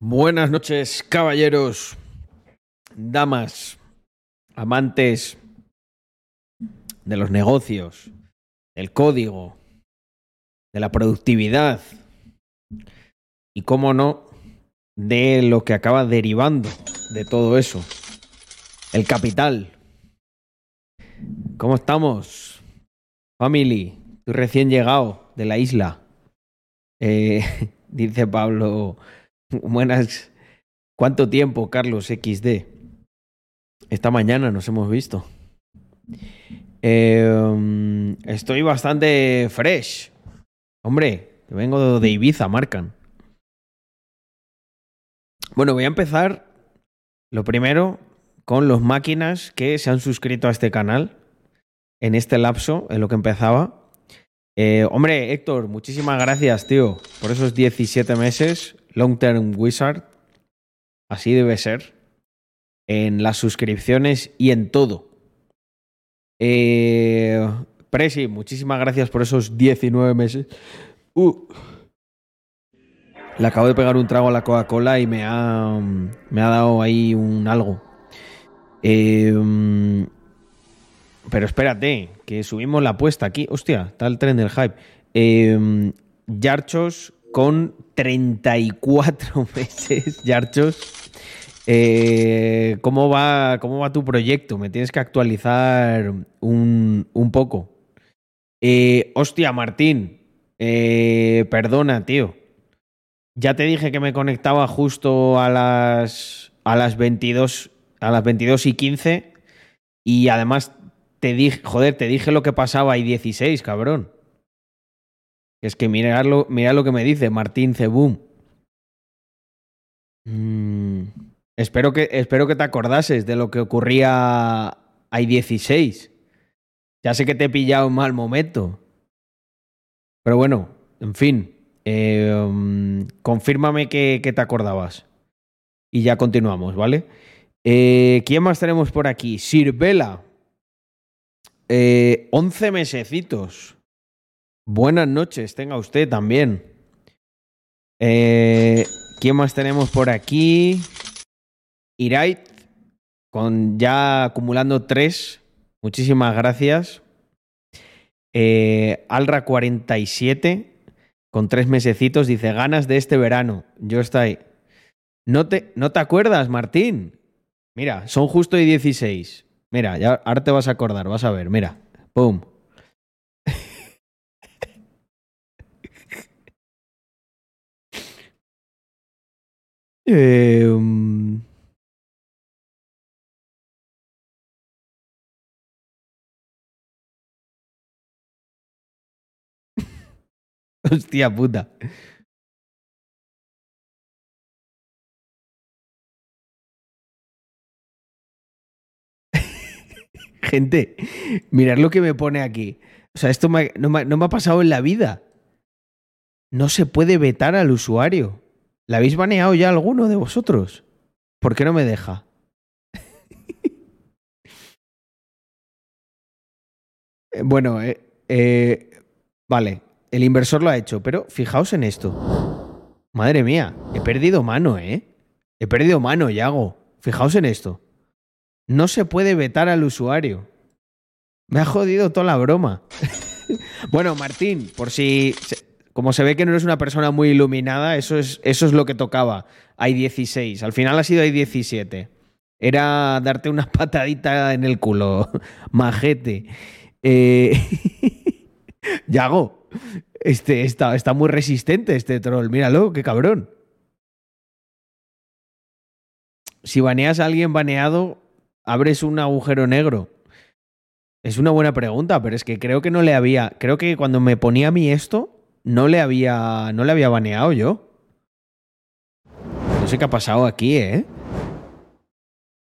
Buenas noches, caballeros, damas, amantes de los negocios, del código, de la productividad y, cómo no, de lo que acaba derivando de todo eso, el capital. ¿Cómo estamos? Family, tú recién llegado de la isla. Eh, dice Pablo, buenas. ¿Cuánto tiempo, Carlos XD? Esta mañana nos hemos visto. Eh, estoy bastante fresh. Hombre, vengo de Ibiza, marcan. Bueno, voy a empezar lo primero con los máquinas que se han suscrito a este canal en este lapso, en lo que empezaba. Eh, hombre, Héctor, muchísimas gracias, tío, por esos 17 meses. Long Term Wizard. Así debe ser. En las suscripciones y en todo. Eh, Presi, muchísimas gracias por esos 19 meses. Uh. Le acabo de pegar un trago a la Coca-Cola y me ha, me ha dado ahí un algo. Eh, pero espérate, que subimos la apuesta aquí. Hostia, está el tren del hype. Eh, Yarchos con 34 meses, Yarchos. Eh, ¿cómo, va, ¿Cómo va tu proyecto? Me tienes que actualizar un, un poco. Eh, hostia, Martín. Eh, perdona, tío. Ya te dije que me conectaba justo a las, a las 22, a las 22 y 15. Y además te dije, joder, te dije lo que pasaba ahí 16, cabrón. Es que mira lo, lo que me dice Martín Cebum. Mm, espero, que, espero que te acordases de lo que ocurría ahí 16. Ya sé que te he pillado en mal momento. Pero bueno, en fin. Um, confírmame que, que, te acordabas. Y ya continuamos, ¿vale? Eh, ¿Quién más tenemos por aquí? Sirvela. Eh, 11 mesecitos. Buenas noches, tenga usted también. Eh, ¿Quién más tenemos por aquí? Irait, con ya acumulando tres. Muchísimas gracias. Eh, Alra47, con tres mesecitos, dice ganas de este verano. Yo estoy. ¿No te, ¿No te acuerdas, Martín? Mira, son justo y 16. Mira, ya, ahora te vas a acordar, vas a ver, mira. ¡Pum! Eh. Hostia puta. Gente, mirad lo que me pone aquí. O sea, esto no, no me ha pasado en la vida. No se puede vetar al usuario. ¿La habéis baneado ya alguno de vosotros? ¿Por qué no me deja? bueno, eh, eh, vale, el inversor lo ha hecho, pero fijaos en esto. Madre mía, he perdido mano, ¿eh? He perdido mano, Yago. Fijaos en esto. No se puede vetar al usuario. Me ha jodido toda la broma. bueno, Martín, por si como se ve que no eres una persona muy iluminada, eso es, eso es lo que tocaba. Hay 16. Al final ha sido hay 17. Era darte una patadita en el culo, majete. Eh... Yago, este, está, está muy resistente este troll. Míralo, qué cabrón. Si baneas a alguien baneado, abres un agujero negro. Es una buena pregunta, pero es que creo que no le había. Creo que cuando me ponía a mí esto, no le había, no le había baneado yo. No sé qué ha pasado aquí, ¿eh?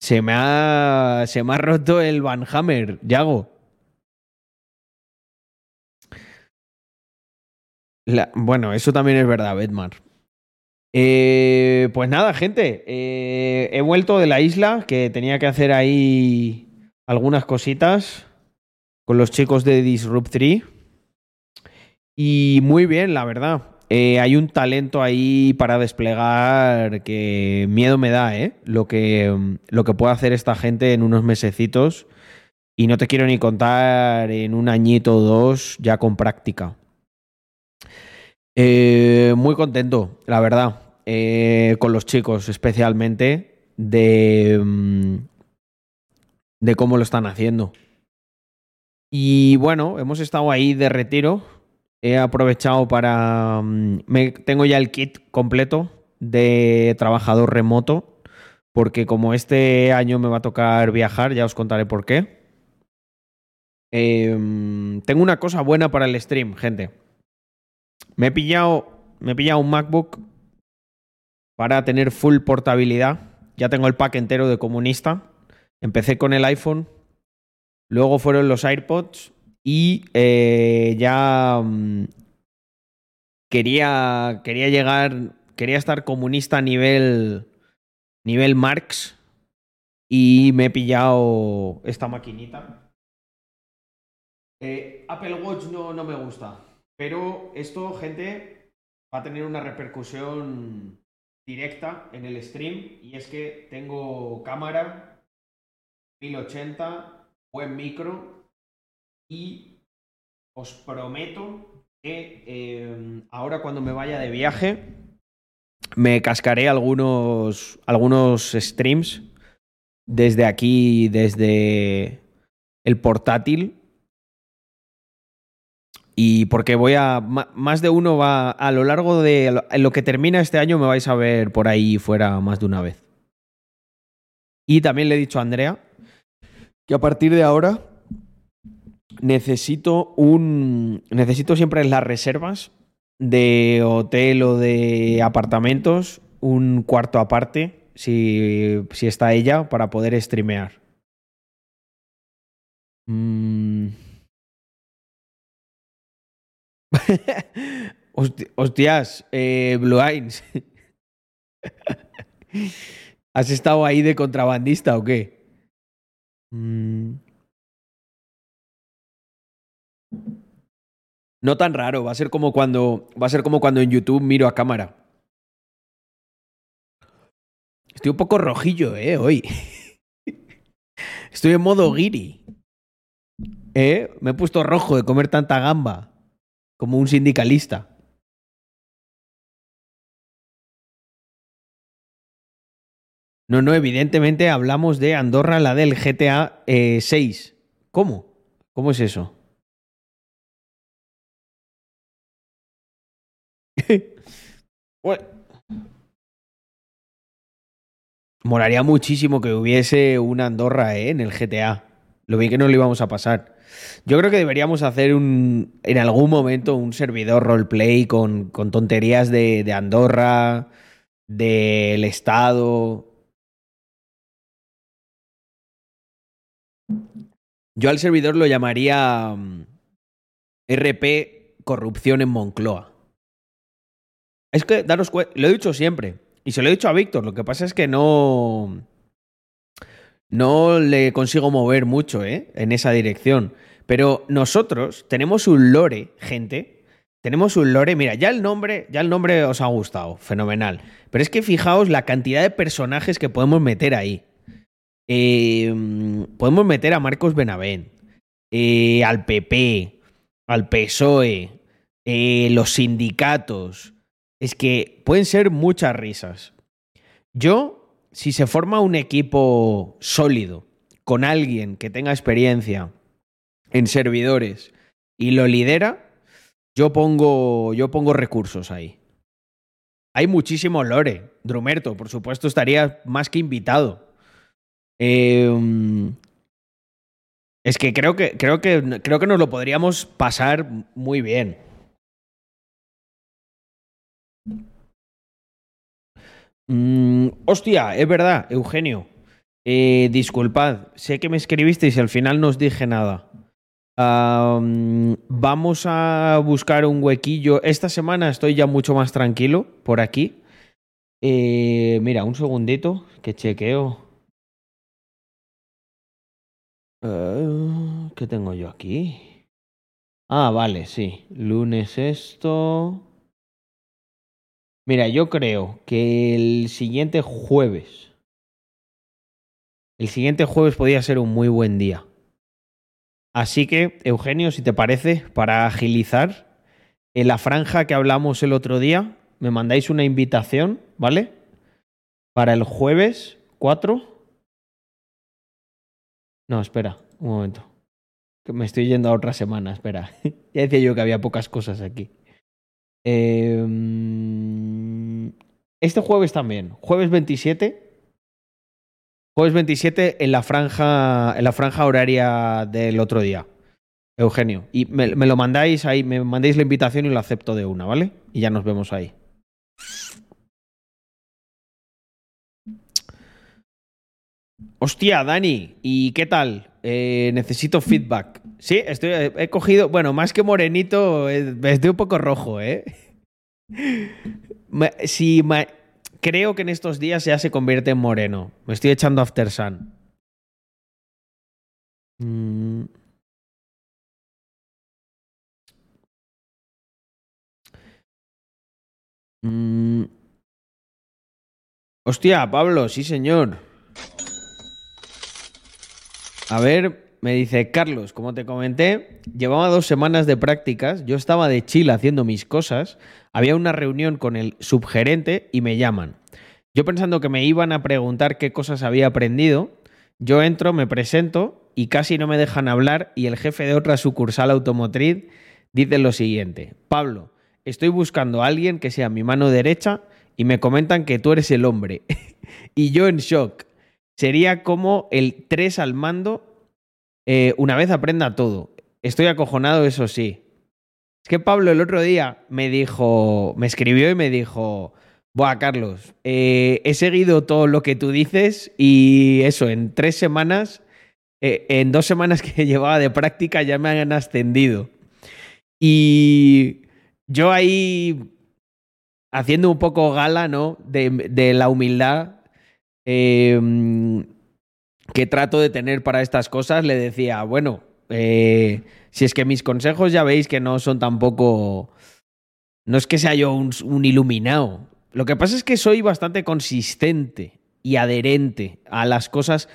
Se me ha, se me ha roto el Van Hammer, Yago. Bueno, eso también es verdad, Bedmar. Eh, pues nada, gente. Eh, he vuelto de la isla, que tenía que hacer ahí algunas cositas con los chicos de Disrupt 3. Y muy bien, la verdad. eh, hay un talento ahí para desplegar que miedo me da, ¿eh? Lo que, lo que puede hacer esta gente en unos mesecitos. Y no te quiero ni contar en un añito o dos ya con práctica. Eh, muy contento, la verdad, eh, con los chicos, especialmente de, mm, de cómo lo están haciendo. Y bueno, hemos estado ahí de retiro. He aprovechado para... Mm, me, tengo ya el kit completo de trabajador remoto, porque como este año me va a tocar viajar, ya os contaré por qué. Em, tengo una cosa buena para el stream, gente. Me he pillado, me he pillado un MacBook para tener full portabilidad. Ya tengo el pack entero de comunista. Empecé con el iPhone, luego fueron los AirPods y eh, ya mm, quería, quería llegar, quería estar comunista a nivel, nivel Marx. Y me he pillado esta maquinita. Eh, Apple Watch no, no me gusta, pero esto, gente, va a tener una repercusión directa en el stream. Y es que tengo cámara 1080, buen micro y os prometo que eh, ahora cuando me vaya de viaje me cascaré algunos, algunos streams desde aquí, desde el portátil y porque voy a. Más de uno va. A lo largo de. lo que termina este año me vais a ver por ahí fuera más de una vez. Y también le he dicho a Andrea que a partir de ahora necesito un. Necesito siempre en las reservas de hotel o de apartamentos un cuarto aparte, si, si está ella, para poder streamear. Mmm. Hostias, eh, Blue Eyes. ¿Has estado ahí de contrabandista o qué? Mm. No tan raro, va a ser como cuando. Va a ser como cuando en YouTube miro a cámara. Estoy un poco rojillo, eh, hoy. Estoy en modo guiri. ¿Eh? Me he puesto rojo de comer tanta gamba como un sindicalista. No, no, evidentemente hablamos de Andorra, la del GTA 6. Eh, ¿Cómo? ¿Cómo es eso? Moraría muchísimo que hubiese una Andorra ¿eh? en el GTA. Lo bien que no lo íbamos a pasar. Yo creo que deberíamos hacer un, en algún momento un servidor roleplay con, con tonterías de, de Andorra, del Estado. Yo al servidor lo llamaría mm, RP Corrupción en Moncloa. Es que, daros cuenta, lo he dicho siempre, y se lo he dicho a Víctor, lo que pasa es que no no le consigo mover mucho ¿eh? en esa dirección. Pero nosotros tenemos un lore, gente. Tenemos un lore. Mira, ya el nombre, ya el nombre os ha gustado. Fenomenal. Pero es que fijaos la cantidad de personajes que podemos meter ahí. Em, podemos meter a Marcos Benavent, eh, al PP, al PSOE, eh, los sindicatos. Es que pueden ser muchas risas. Yo si se forma un equipo sólido con alguien que tenga experiencia en servidores y lo lidera, yo pongo, yo pongo recursos ahí. Hay muchísimo lore. Drumerto, por supuesto, estaría más que invitado. Em, es que creo que, creo que creo que nos lo podríamos pasar muy bien. Mm, hostia, es verdad, Eugenio. Eh, disculpad, sé que me escribisteis y al final no os dije nada. vamos a buscar un huequillo. Esta semana estoy ya mucho más tranquilo por aquí. Eh, mira, un segundito que chequeo. Eh, ¿Qué tengo yo aquí? Ah, vale, sí. Lunes esto. Mira, yo creo que el siguiente jueves. El siguiente jueves podría ser un muy buen día. Así que, Eugenio, si te parece, para agilizar, en la franja que hablamos el otro día, me mandáis una invitación, ¿vale? Para el jueves 4. No, espera, un momento. Que me estoy yendo a otra semana, espera. ya decía yo que había pocas cosas aquí. Eh, este jueves también, jueves 27. Jueves 27 en la franja, en la franja horaria del otro día. Eugenio. Y me, lo mandáis ahí, me mandáis la invitación y lo acepto de una, ¿vale? Y ya nos vemos ahí. Hostia, Dani, ¿y qué tal? Eh, necesito feedback. Sí, estoy, he cogido, bueno, más que morenito, estoy un poco rojo, ¿eh? Si creo que en estos días ya se convierte en moreno. Me estoy echando After Sun. Mm. Mm. Hostia, Pablo, sí, señor. A ver, me dice Carlos, como te comenté, llevaba dos semanas de prácticas, yo estaba de Chile haciendo mis cosas, había una reunión con el subgerente y me llaman. Yo pensando que me iban a preguntar qué cosas había aprendido, yo entro, me presento y casi no me dejan hablar y el jefe de otra sucursal automotriz dice lo siguiente, Pablo, estoy buscando a alguien que sea mi mano derecha y me comentan que tú eres el hombre. y yo en shock sería como el 3 al mando eh, una vez aprenda todo. Estoy acojonado, eso sí. Es que Pablo el otro día me dijo, me escribió y me dijo, Buah, Carlos, eh, he seguido todo lo que tú dices y eso, en tres semanas, eh, en dos semanas que llevaba de práctica ya me han ascendido. Y yo ahí, haciendo un poco gala, ¿no? De, de la humildad, Em, que trato de tener para estas cosas, le decía, bueno, eh, si es que mis consejos ya veis que no son tampoco... No es que sea yo un, iluminado. Lo que pasa es que soy bastante consistente y adherente a las cosas.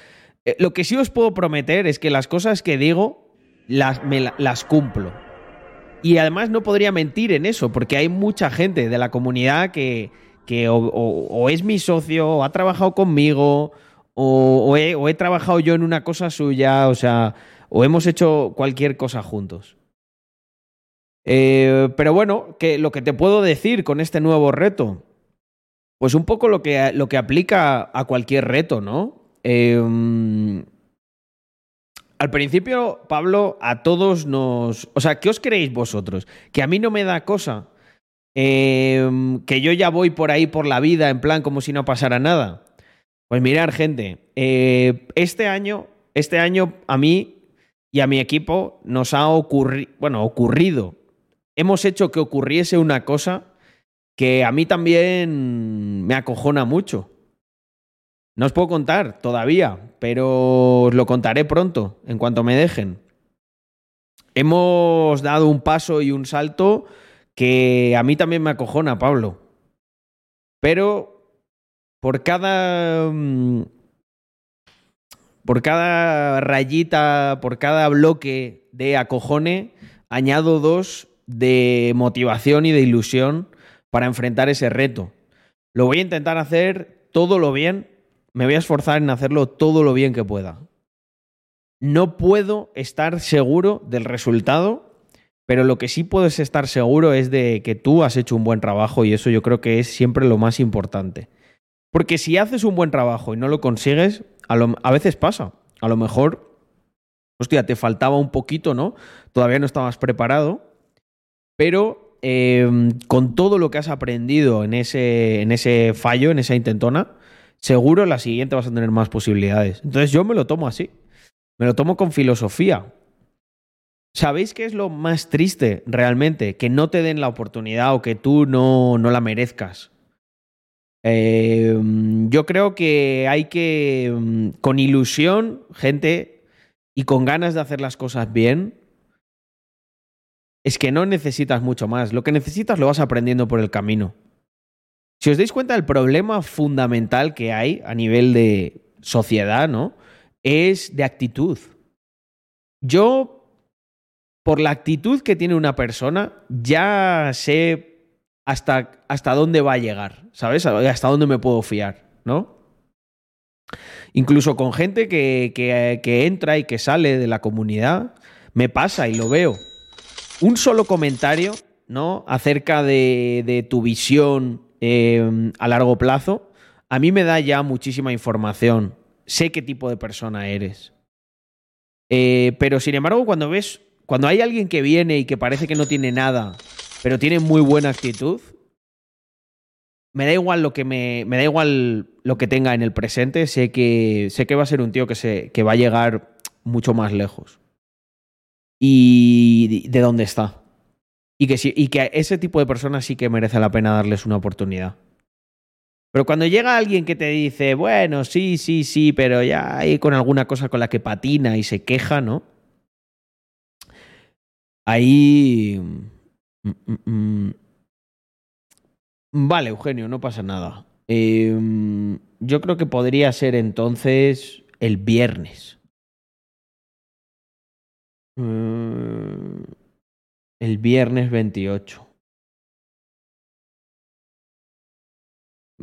Eh, lo que sí os puedo prometer es que las cosas que digo las, me, las cumplo. Y además no podría mentir en eso, porque hay mucha gente de la comunidad que, que o, es mi socio, o ha trabajado conmigo, o, he, trabajado yo en una cosa suya, o sea, o hemos hecho cualquier cosa juntos. Eh, pero bueno, que lo que te puedo decir con este nuevo reto, pues un poco lo que, lo que aplica a cualquier reto, ¿no? Em, al principio, Pablo, a todos nos... O sea, ¿qué os creéis vosotros? Que a mí no me da cosa Em, que yo ya voy por ahí por la vida en plan como si no pasara nada. Pues mirar, gente, eh, este año, este año a mí y a mi equipo nos ha ocurrido, bueno, ocurrido. Hemos hecho que ocurriese una cosa que a mí también me acojona mucho. No os puedo contar todavía, pero os lo contaré pronto, en cuanto me dejen. Hemos dado un paso y un salto que a mí también me acojona, Pablo. Pero por cada... Mm, por cada rayita, por cada bloque de acojone, añado dos de motivación y de ilusión para enfrentar ese reto. Lo voy a intentar hacer todo lo bien, me voy a esforzar en hacerlo todo lo bien que pueda. No puedo estar seguro del resultado pero lo que sí puedes estar seguro es de que tú has hecho un buen trabajo y eso yo creo que es siempre lo más importante. Porque si haces un buen trabajo y no lo consigues, a, veces pasa. A lo mejor, hostia, te faltaba un poquito, ¿no? Todavía no estabas preparado, pero em, con todo lo que has aprendido en ese, fallo, en esa intentona, seguro la siguiente vas a tener más posibilidades. Entonces yo me lo tomo así. Me lo tomo con filosofía. ¿Sabéis qué es lo más triste realmente? Que no te den la oportunidad o que tú no la merezcas. Em, yo creo que hay que, em, con ilusión, gente, y con ganas de hacer las cosas bien, es que no necesitas mucho más. Lo que necesitas lo vas aprendiendo por el camino. Si os dais cuenta, el problema fundamental que hay a nivel de sociedad, ¿no? Es de actitud. Yo, por la actitud que tiene una persona, ya sé hasta, hasta dónde va a llegar, ¿sabes? Hasta dónde me puedo fiar, ¿no? Incluso con gente que, que, entra y que sale de la comunidad, me pasa y lo veo. Un solo comentario, ¿no? Acerca de, tu visión Em, a largo plazo, a mí me da ya muchísima información. Sé qué tipo de persona eres. Eh, pero sin embargo, cuando ves, cuando hay alguien que viene y que parece que no tiene nada, pero tiene muy buena actitud, me da igual lo que me, me da igual lo que tenga en el presente. Sé que sé que va a ser un tío que se que va a llegar mucho más lejos. Y de dónde está. Y que, y que a ese tipo de personas sí que merece la pena darles una oportunidad. Pero cuando llega alguien que te dice, bueno, sí, sí, sí, pero ya hay con alguna cosa con la que patina y se queja, ¿no? Ahí... Mm, mm, mm. Vale, Eugenio, no pasa nada. Em, yo creo que podría ser entonces el viernes. El viernes 28.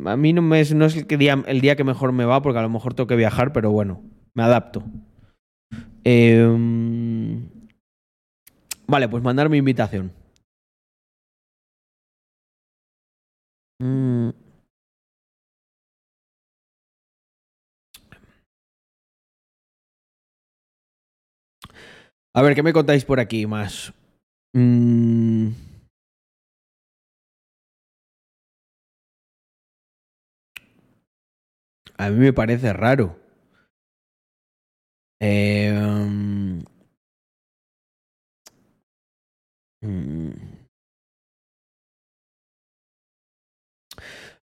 A mí no, es, no es el, día, el día que mejor me va, porque a lo mejor tengo que viajar, pero bueno, me adapto. Em, vale, pues mandar mi invitación. Mm. A ver, ¿qué me contáis por aquí más? Mm. A mí me parece raro. Mm.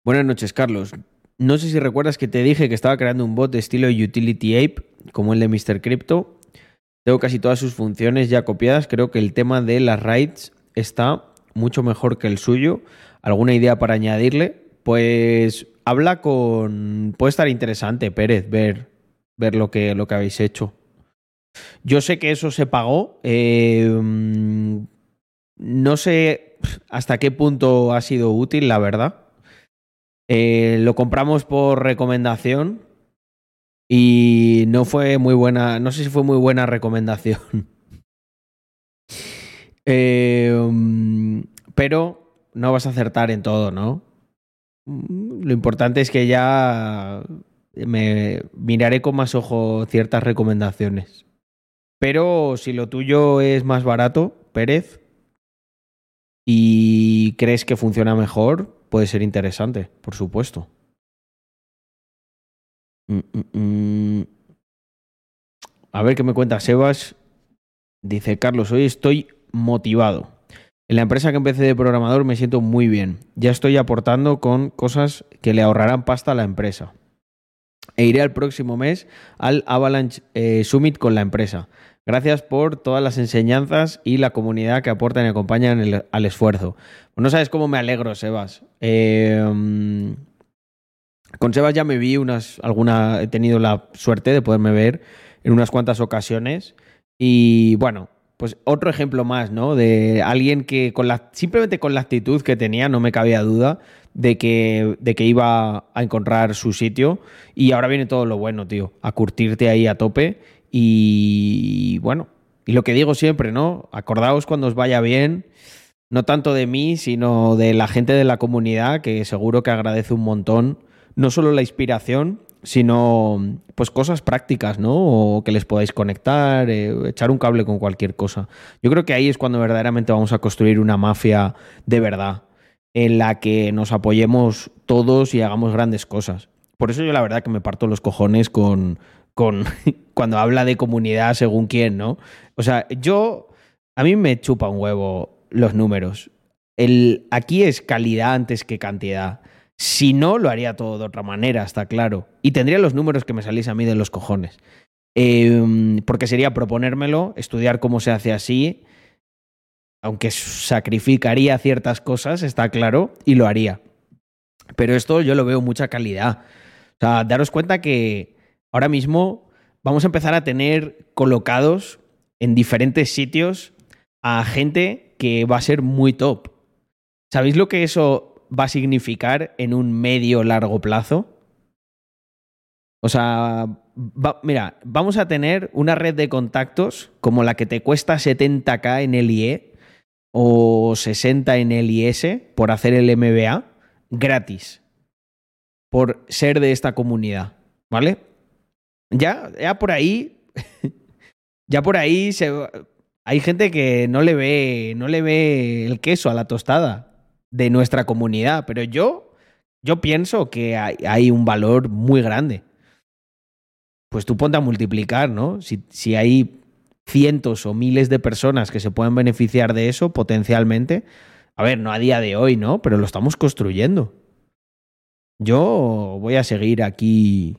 Buenas noches, Carlos. No sé si recuerdas que te dije que estaba creando un bot de estilo Utility Ape, como el de Mr. Crypto. Tengo casi todas sus funciones ya copiadas. Creo que el tema de las RAIDs está mucho mejor que el suyo. ¿Alguna idea para añadirle? Pues habla con. Puede estar interesante, Pérez, ver, ver lo, que, lo que habéis hecho. Yo sé que eso se pagó. Em, no sé hasta qué punto ha sido útil, la verdad. Eh, lo compramos por recomendación y no fue muy buena, no sé si fue muy buena recomendación. Em, pero no vas a acertar en todo, ¿no? Lo importante es que ya me miraré con más ojo ciertas recomendaciones. Pero si lo tuyo es más barato, Pérez, y crees que funciona mejor, puede ser interesante, por supuesto. Mm, mm, mm. A ver qué me cuenta Sebas. Dice Carlos, hoy estoy motivado. En la empresa que empecé de programador me siento muy bien. Ya estoy aportando con cosas que le ahorrarán pasta a la empresa. E iré al próximo mes al Avalanche eh, Summit con la empresa. Gracias por todas las enseñanzas y la comunidad que aportan y acompañan al esfuerzo. no sabes cómo me alegro, Sebas. Eh, con Sebas ya me vi unas, alguna, he tenido la suerte de poderme ver en unas cuantas ocasiones. Y bueno, pues otro ejemplo más, ¿no? De alguien que con la, simplemente con la actitud que tenía, no me cabía duda de que, de que iba a encontrar su sitio. Y ahora viene todo lo bueno, tío. A curtirte ahí a tope. Y bueno, y lo que digo siempre, ¿no? Acordaos cuando os vaya bien, no tanto de mí, sino de la gente de la comunidad, que seguro que agradece un montón no solo la inspiración, sino pues cosas prácticas, ¿no? O que les podáis conectar, eh, echar un cable con cualquier cosa. Yo creo que ahí es cuando verdaderamente vamos a construir una mafia de verdad, en la que nos apoyemos todos y hagamos grandes cosas. Por eso yo la verdad que me parto los cojones con, con cuando habla de comunidad según quién, ¿no? O sea, yo, a mí me chupa un huevo los números. El, aquí es calidad antes que cantidad. Si no, lo haría todo de otra manera, está claro. Y tendría los números que me salís a mí de los cojones. Em, porque sería proponérmelo, estudiar cómo se hace así, aunque sacrificaría ciertas cosas, está claro, y lo haría. Pero esto yo lo veo mucha calidad. O sea, daros cuenta que ahora mismo vamos a empezar a tener colocados en diferentes sitios a gente que va a ser muy top. ¿Sabéis lo que eso va a significar en un medio largo plazo? O sea, mira, vamos a tener una red de contactos como la que te cuesta 70k en el IE o 60 en el IS por hacer el MBA gratis por ser de esta comunidad, ¿vale? Ya, ya por ahí, ya por ahí hay gente que no le ve, no le ve el queso a la tostada de nuestra comunidad, pero yo, yo pienso que hay, hay un valor muy grande. Pues tú ponte a multiplicar, ¿no? Si, si hay cientos o miles de personas que se pueden beneficiar de eso potencialmente, a ver, no a día de hoy, ¿no? Pero lo estamos construyendo. Yo voy a seguir aquí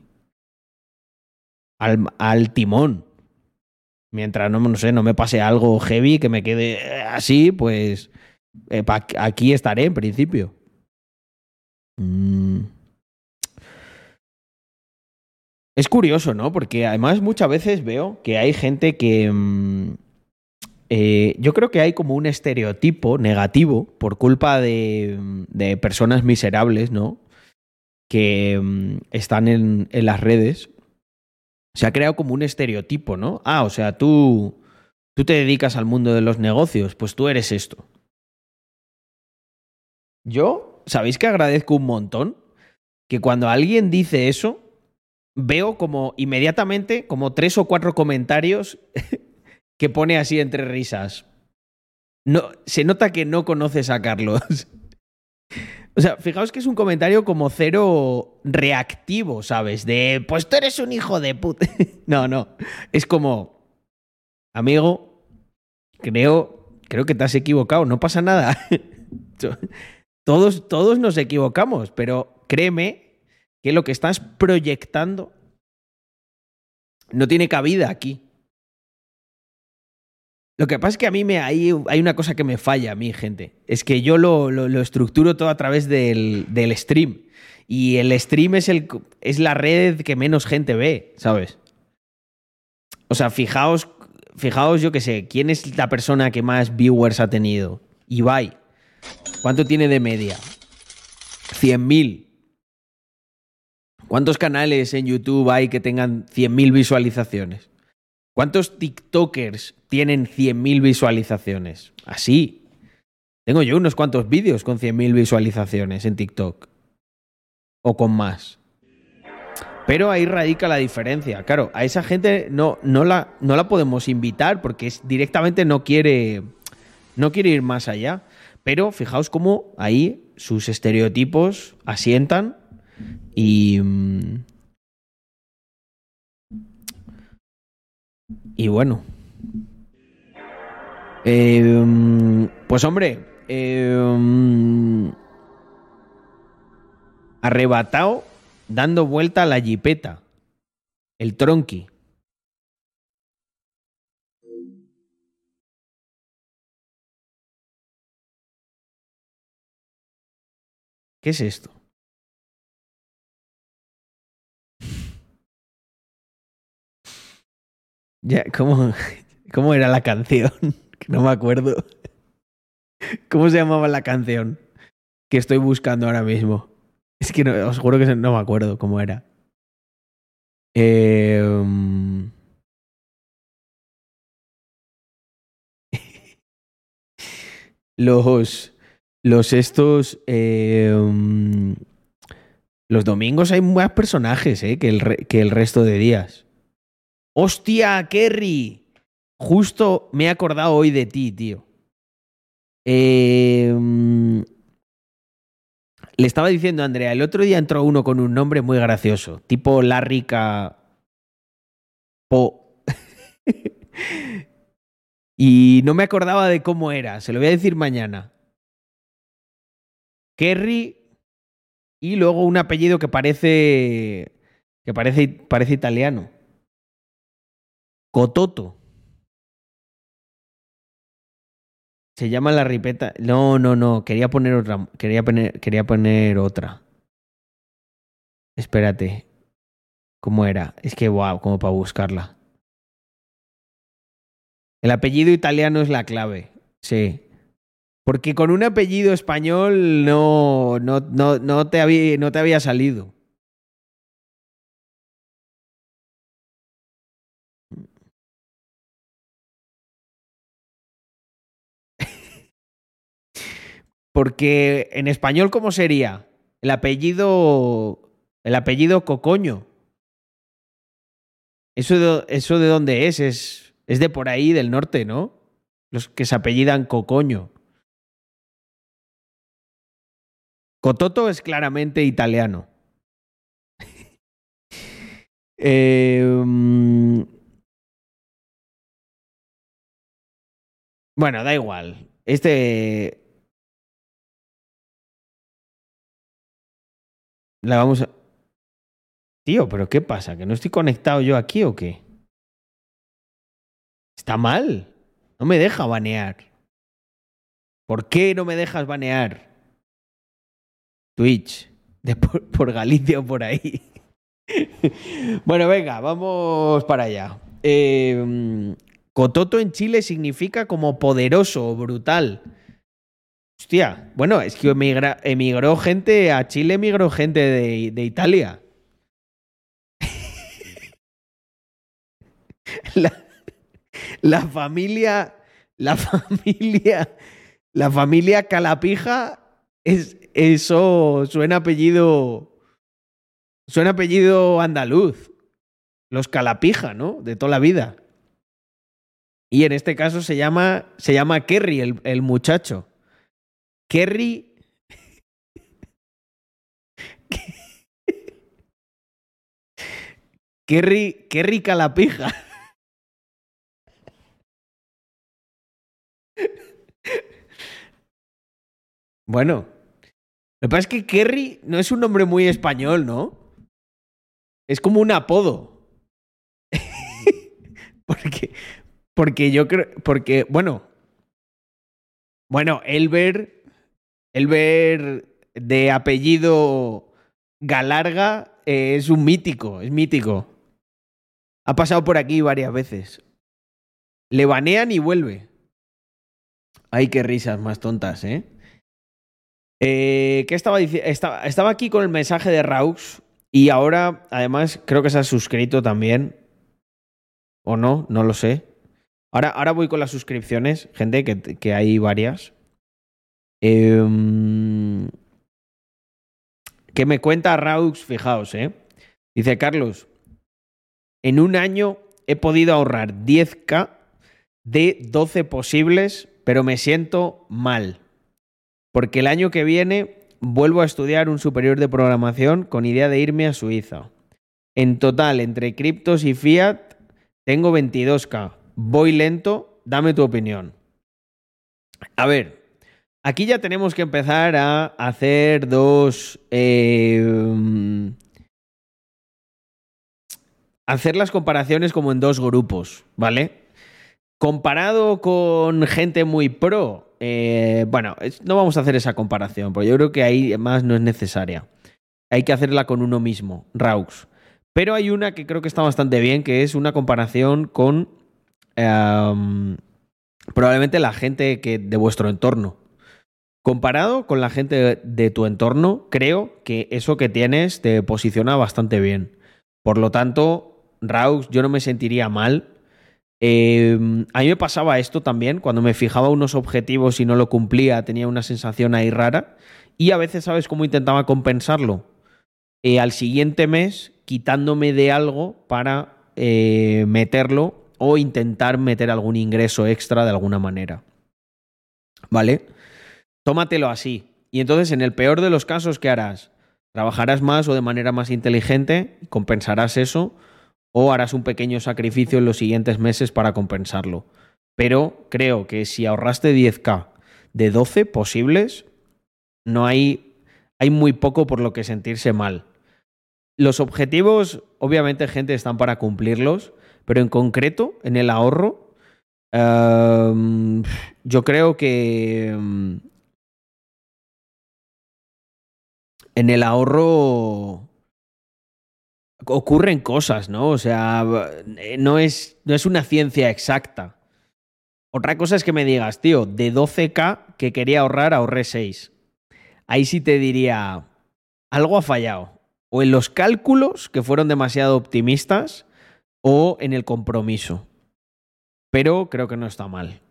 al, al timón. Mientras no, no sé, no me pase algo heavy que me quede así, pues eh, aquí estaré en principio. Mm. Es curioso, ¿no? Porque además muchas veces veo que hay gente que... Mm, eh, yo creo que hay como un estereotipo negativo por culpa de, de personas miserables, ¿no? que mm, están en, en, las redes, se ha creado como un estereotipo, ¿no? Ah, o sea, tú, tú te dedicas al mundo de los negocios, pues tú eres esto. Yo, ¿sabéis que agradezco un montón? Que cuando alguien dice eso, veo como inmediatamente como tres o cuatro comentarios que pone así entre risas. No, se nota que no conoces a Carlos. O sea, fijaos que es un comentario como cero reactivo, ¿sabes? De, pues tú eres un hijo de puta. no, no. Es como, amigo, creo, creo que te has equivocado, no pasa nada. todos, todos nos equivocamos, pero créeme que lo que estás proyectando no tiene cabida aquí. Lo que pasa es que a mí me, hay, hay una cosa que me falla a mí, gente. Es que yo lo, estructuro todo a través del, del, stream. Y el stream es, el, es la red que menos gente ve, ¿sabes? O sea, fijaos, fijaos, yo qué sé, ¿quién es la persona que más viewers ha tenido? Ibai. ¿Cuánto tiene de media? 100.000. ¿Cuántos canales en YouTube hay que tengan 100.000 visualizaciones? ¿Cuántos TikTokers tienen 100.000 visualizaciones? Así. Tengo yo unos cuantos vídeos con 100.000 visualizaciones en TikTok. O con más. Pero ahí radica la diferencia. Claro, a esa gente no, no, la, no la podemos invitar porque directamente no quiere, no quiere ir más allá. Pero fijaos cómo ahí sus estereotipos asientan y, mm, Y bueno. Eh, pues hombre. Eh, arrebatado dando vuelta a la jipeta. El tronqui. ¿Qué es esto? Ya, ¿cómo, ¿Cómo era la canción? No me acuerdo. ¿Cómo se llamaba la canción? Que estoy buscando ahora mismo. Es que no, os juro que no me acuerdo cómo era. Eh... los. Los estos. Eh... Los domingos hay más personajes eh, que, el que el resto de días. Hostia, Kerry. Justo me he acordado hoy de ti, tío. Em, le estaba diciendo a Andrea, el otro día entró uno con un nombre muy gracioso, tipo Larrica Po. y no me acordaba de cómo era, se lo voy a decir mañana. Kerry y luego un apellido que parece que parece, parece italiano. Cototo. Se llama la ripeta. No, no, no. Quería poner otra. Quería poner, quería poner otra. Espérate. ¿Cómo era? Es que, wow, como para buscarla. El apellido italiano es la clave. Sí. Porque con un apellido español no, no, no, no, te, había, no te había salido. Porque en español, ¿cómo sería? El apellido. El apellido Cocoño. ¿Eso de, eso de dónde es? es? Es de por ahí, del norte, ¿no? Los que se apellidan Cocoño. Cototo es claramente italiano. Em, bueno, da igual. Este. La vamos a. Tío, pero ¿qué pasa? ¿Que no estoy conectado yo aquí o qué? Está mal. No me deja banear. ¿Por qué no me dejas banear? Twitch, de por, Galicia o por ahí. bueno, venga, vamos para allá. Em, Cototo en Chile significa como poderoso o brutal. Hostia, bueno, es que emigró gente a Chile, emigró gente de, de Italia. la, la familia, la familia, la familia Calapija es, eso suena apellido. Suena apellido andaluz. Los Calapija, ¿no? De toda la vida. Y en este caso se llama. Se llama Kerry, el, el muchacho. Kerry. Kerry, Kerry Calapija. Bueno, lo que pasa es que Kerry no es un nombre muy español, ¿no? Es como un apodo. porque, porque yo creo. Porque, bueno. Bueno, Elber. Elber de apellido Galarga eh, es un mítico, es mítico. Ha pasado por aquí varias veces. Le banean y vuelve. Ay, qué risas más tontas, ¿eh? Eh, ¿Qué estaba diciendo? Estaba, aquí con el mensaje de Raux y ahora, además, creo que se ha suscrito también. ¿O no? No lo sé. Ahora, ahora voy con las suscripciones, gente, que, hay varias. Em, ¿Qué me cuenta Raux? Fijaos, ¿eh? Dice Carlos, en un año he podido ahorrar 10k de 12 posibles, pero me siento mal porque el año que viene vuelvo a estudiar un superior de programación con idea de irme a Suiza. En total, entre criptos y fiat, tengo 22k. Voy lento, dame tu opinión. A ver, aquí ya tenemos que empezar a hacer dos... Eh, hacer las comparaciones como en dos grupos, ¿vale? Comparado con gente muy pro, eh, bueno, no vamos a hacer esa comparación, porque yo creo que ahí más no es necesaria. Hay que hacerla con uno mismo, Raux. Pero hay una que creo que está bastante bien, que es una comparación con em, probablemente la gente que, de vuestro entorno. Comparado con la gente de tu entorno, creo que eso que tienes te posiciona bastante bien. Por lo tanto, Raux, yo no me sentiría mal Em, a mí me pasaba esto también, cuando me fijaba unos objetivos y no lo cumplía, tenía una sensación ahí rara. Y a veces, ¿sabes cómo intentaba compensarlo? Eh, al siguiente mes, quitándome de algo para eh, meterlo o intentar meter algún ingreso extra de alguna manera. ¿Vale? Tómatelo así. Y entonces, en el peor de los casos, ¿qué harás? Trabajarás más o de manera más inteligente, compensarás eso o harás un pequeño sacrificio en los siguientes meses para compensarlo. Pero creo que si ahorraste 10k de 12 posibles, no hay, hay muy poco por lo que sentirse mal. Los objetivos, obviamente, gente, están para cumplirlos, pero en concreto, en el ahorro, em, yo creo que em, en el ahorro ocurren cosas, ¿no? O sea, no es, no es una ciencia exacta. Otra cosa es que me digas, tío, de 12K que quería ahorrar, ahorré 6. Ahí sí te diría, algo ha fallado. O en los cálculos, que fueron demasiado optimistas, o en el compromiso. Pero creo que no está mal.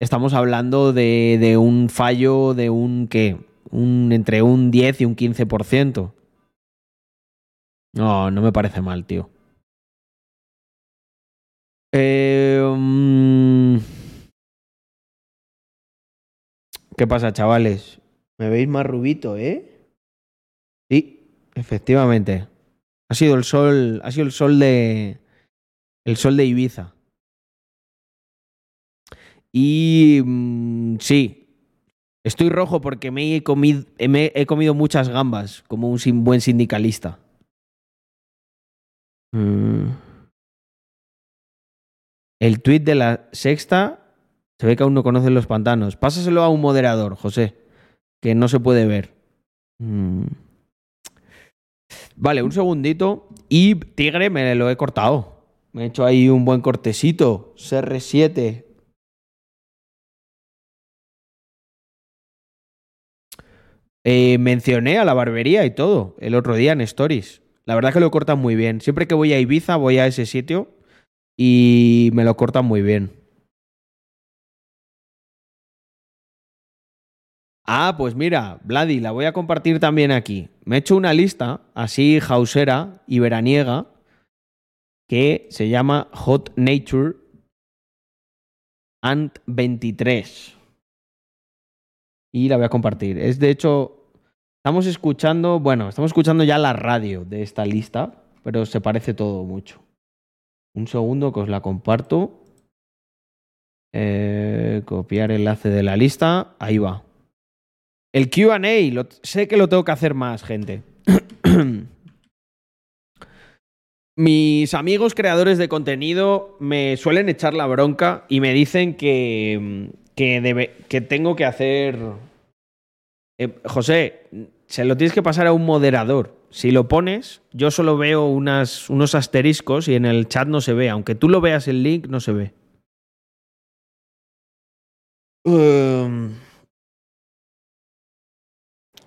Estamos hablando de, de un fallo de un, ¿qué? Un, entre un 10 y un 15%. No, no me parece mal, tío. Eh, mm, ¿Qué pasa, chavales? Me veis más rubito, ¿eh? Sí, efectivamente. Ha sido el sol, ha sido el sol de el sol de Ibiza. Y mm, sí, estoy rojo porque me he, comido, he comido muchas gambas, como un buen sindicalista. Mm. El tuit de la sexta se ve que aún no conocen los pantanos. Pásaselo a un moderador, José, que no se puede ver. Mm. Vale, un segundito. Y Tigre me lo he cortado. Me he hecho ahí un buen cortecito. CR7. Eh, mencioné a la barbería y todo el otro día en Stories. La verdad que lo cortan muy bien. Siempre que voy a Ibiza voy a ese sitio y me lo cortan muy bien. Ah, pues mira, Vladi, la voy a compartir también aquí. Me he hecho una lista así jausera y veraniega que se llama Hot Nature and 23. Y la voy a compartir. Es de hecho Estamos escuchando, bueno, estamos escuchando ya la radio de esta lista, pero se parece todo mucho. Un segundo que os la comparto. Eh, copiar enlace de la lista. Ahí va. El QA, sé que lo tengo que hacer más, gente. Mis amigos creadores de contenido me suelen echar la bronca y me dicen que, que, que tengo que hacer... Eh, José, se lo tienes que pasar a un moderador. Si lo pones, yo solo veo unas, unos asteriscos y en el chat no se ve. Aunque tú lo veas el link, no se ve. Em.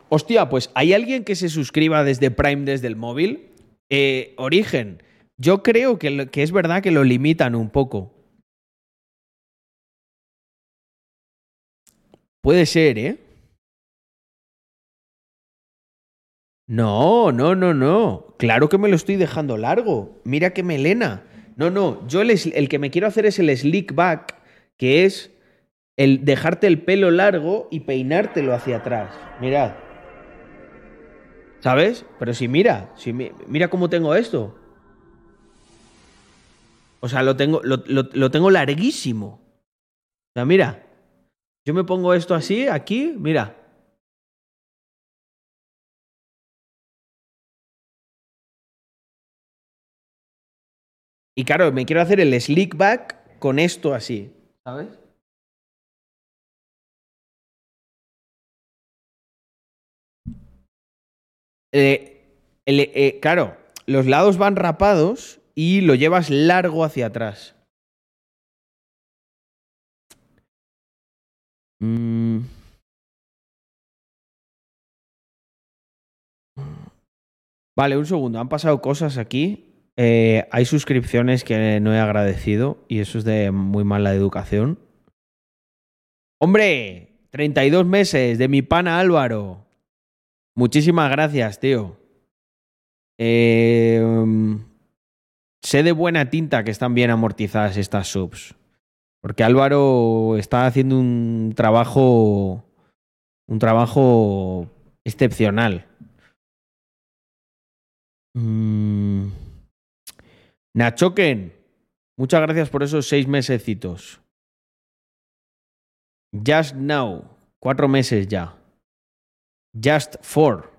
Hostia, pues ¿hay alguien que se suscriba desde Prime desde el móvil? Eh, origen, yo creo que, que es verdad que lo limitan un poco. Puede ser, ¿eh? No, no, no, no. Claro que me lo estoy dejando largo. Mira qué melena. No, no. Yo el, el que me quiero hacer es el slick back, que es el dejarte el pelo largo y peinártelo hacia atrás. Mirad. ¿Sabes? Pero si mira, si mira cómo tengo esto. O sea, lo tengo, lo, lo tengo larguísimo. O sea, mira. Yo me pongo esto así, aquí, mira. Y claro, me quiero hacer el slick back con esto así, ¿sabes? Eh, eh, claro, los lados van rapados y lo llevas largo hacia atrás. Mm. Vale, un segundo. Han pasado cosas aquí. Eh, hay suscripciones que no he agradecido y eso es de muy mala educación. Hombre, 32 meses de mi pana Álvaro. Muchísimas gracias, tío. Eh, sé de buena tinta que están bien amortizadas estas subs. Porque Álvaro está haciendo un trabajo. Un trabajo excepcional. Mm. Nachoken, muchas gracias por esos seis mesecitos. Just Now, cuatro meses ya. Just Four.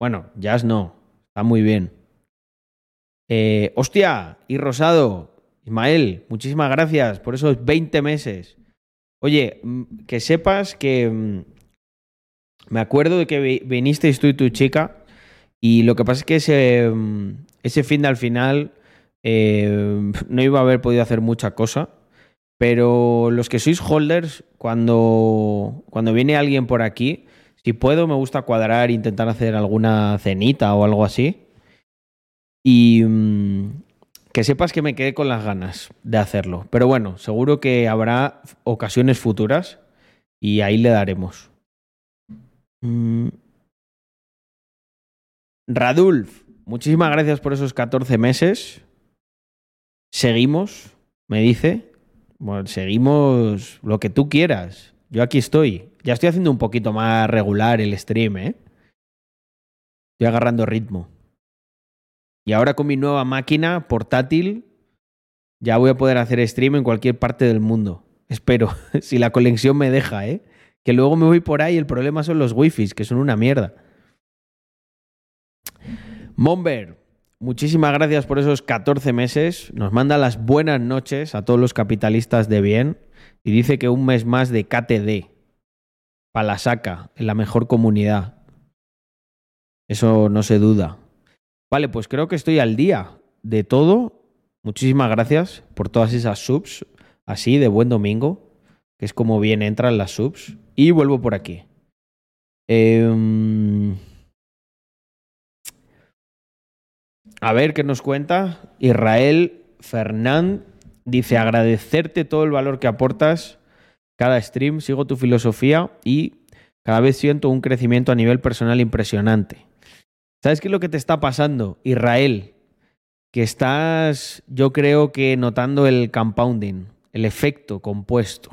Bueno, Just no. Está muy bien. Eh, hostia, y Rosado, Ismael, muchísimas gracias por esos 20 meses. Oye, mm, que sepas que mm, me acuerdo de que vinisteis tú y tu chica Y lo que pasa es que ese, ese fin de al final eh, no iba a haber podido hacer mucha cosa. Pero los que sois holders, cuando, cuando viene alguien por aquí, si puedo, me gusta cuadrar, intentar hacer alguna cenita o algo así. Y mm, que sepas que me quedé con las ganas de hacerlo. Pero bueno, seguro que habrá ocasiones futuras y ahí le daremos. Mm. Radulf, muchísimas gracias por esos 14 meses. Seguimos, me dice. Seguimos lo que tú quieras. Yo aquí estoy. Ya estoy haciendo un poquito más regular el stream, ¿eh? Estoy agarrando ritmo. Y ahora con mi nueva máquina portátil, ya voy a poder hacer stream en cualquier parte del mundo. Espero, si la conexión me deja, ¿eh? Que luego me voy por ahí, el problema son los wifis, que son una mierda. Momber, muchísimas gracias por esos 14 meses. Nos manda las buenas noches a todos los capitalistas de bien y dice que un mes más de KTD. Para la saca, en la mejor comunidad. Eso no se duda. Vale, pues creo que estoy al día de todo. Muchísimas gracias por todas esas subs, así de buen domingo, que es como bien entran las subs. Y vuelvo por aquí. Em, a ver qué nos cuenta. Israel Fernán dice agradecerte todo el valor que aportas cada stream, sigo tu filosofía y cada vez siento un crecimiento a nivel personal impresionante. ¿Sabes qué es lo que te está pasando, Israel? Que estás, yo creo que notando el compounding, el efecto compuesto.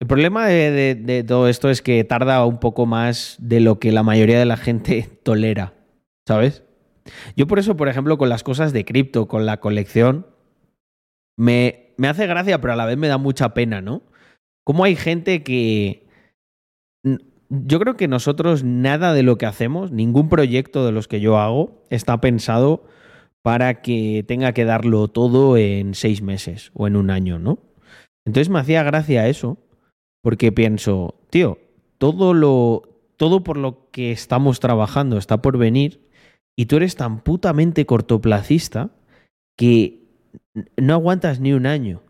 El problema de, todo esto es que tarda un poco más de lo que la mayoría de la gente tolera, ¿sabes? Yo por eso, por ejemplo, con las cosas de cripto, con la colección, me, me hace gracia, pero a la vez me da mucha pena, ¿no? Cómo hay gente que... Yo creo que nosotros nada de lo que hacemos, ningún proyecto de los que yo hago, está pensado para que tenga que darlo todo en seis meses o en un año, ¿no? Entonces me hacía gracia eso, porque pienso, tío, todo lo. todo por lo que estamos trabajando está por venir, y tú eres tan putamente cortoplacista que no aguantas ni un año.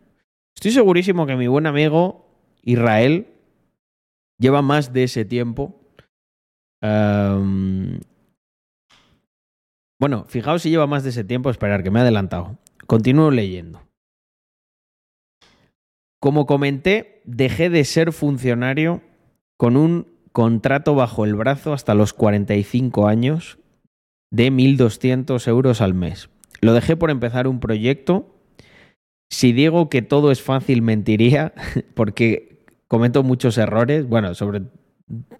Estoy segurísimo que mi buen amigo Israel lleva más de ese tiempo. bueno, fijaos si lleva más de ese tiempo, esperar que me he adelantado. Continúo leyendo. Como comenté, dejé de ser funcionario con un contrato bajo el brazo hasta los 45 años de 1.200 euros al mes. Lo dejé por empezar un proyecto. Si digo que todo es fácil, mentiría, porque cometo muchos errores. Bueno, sobre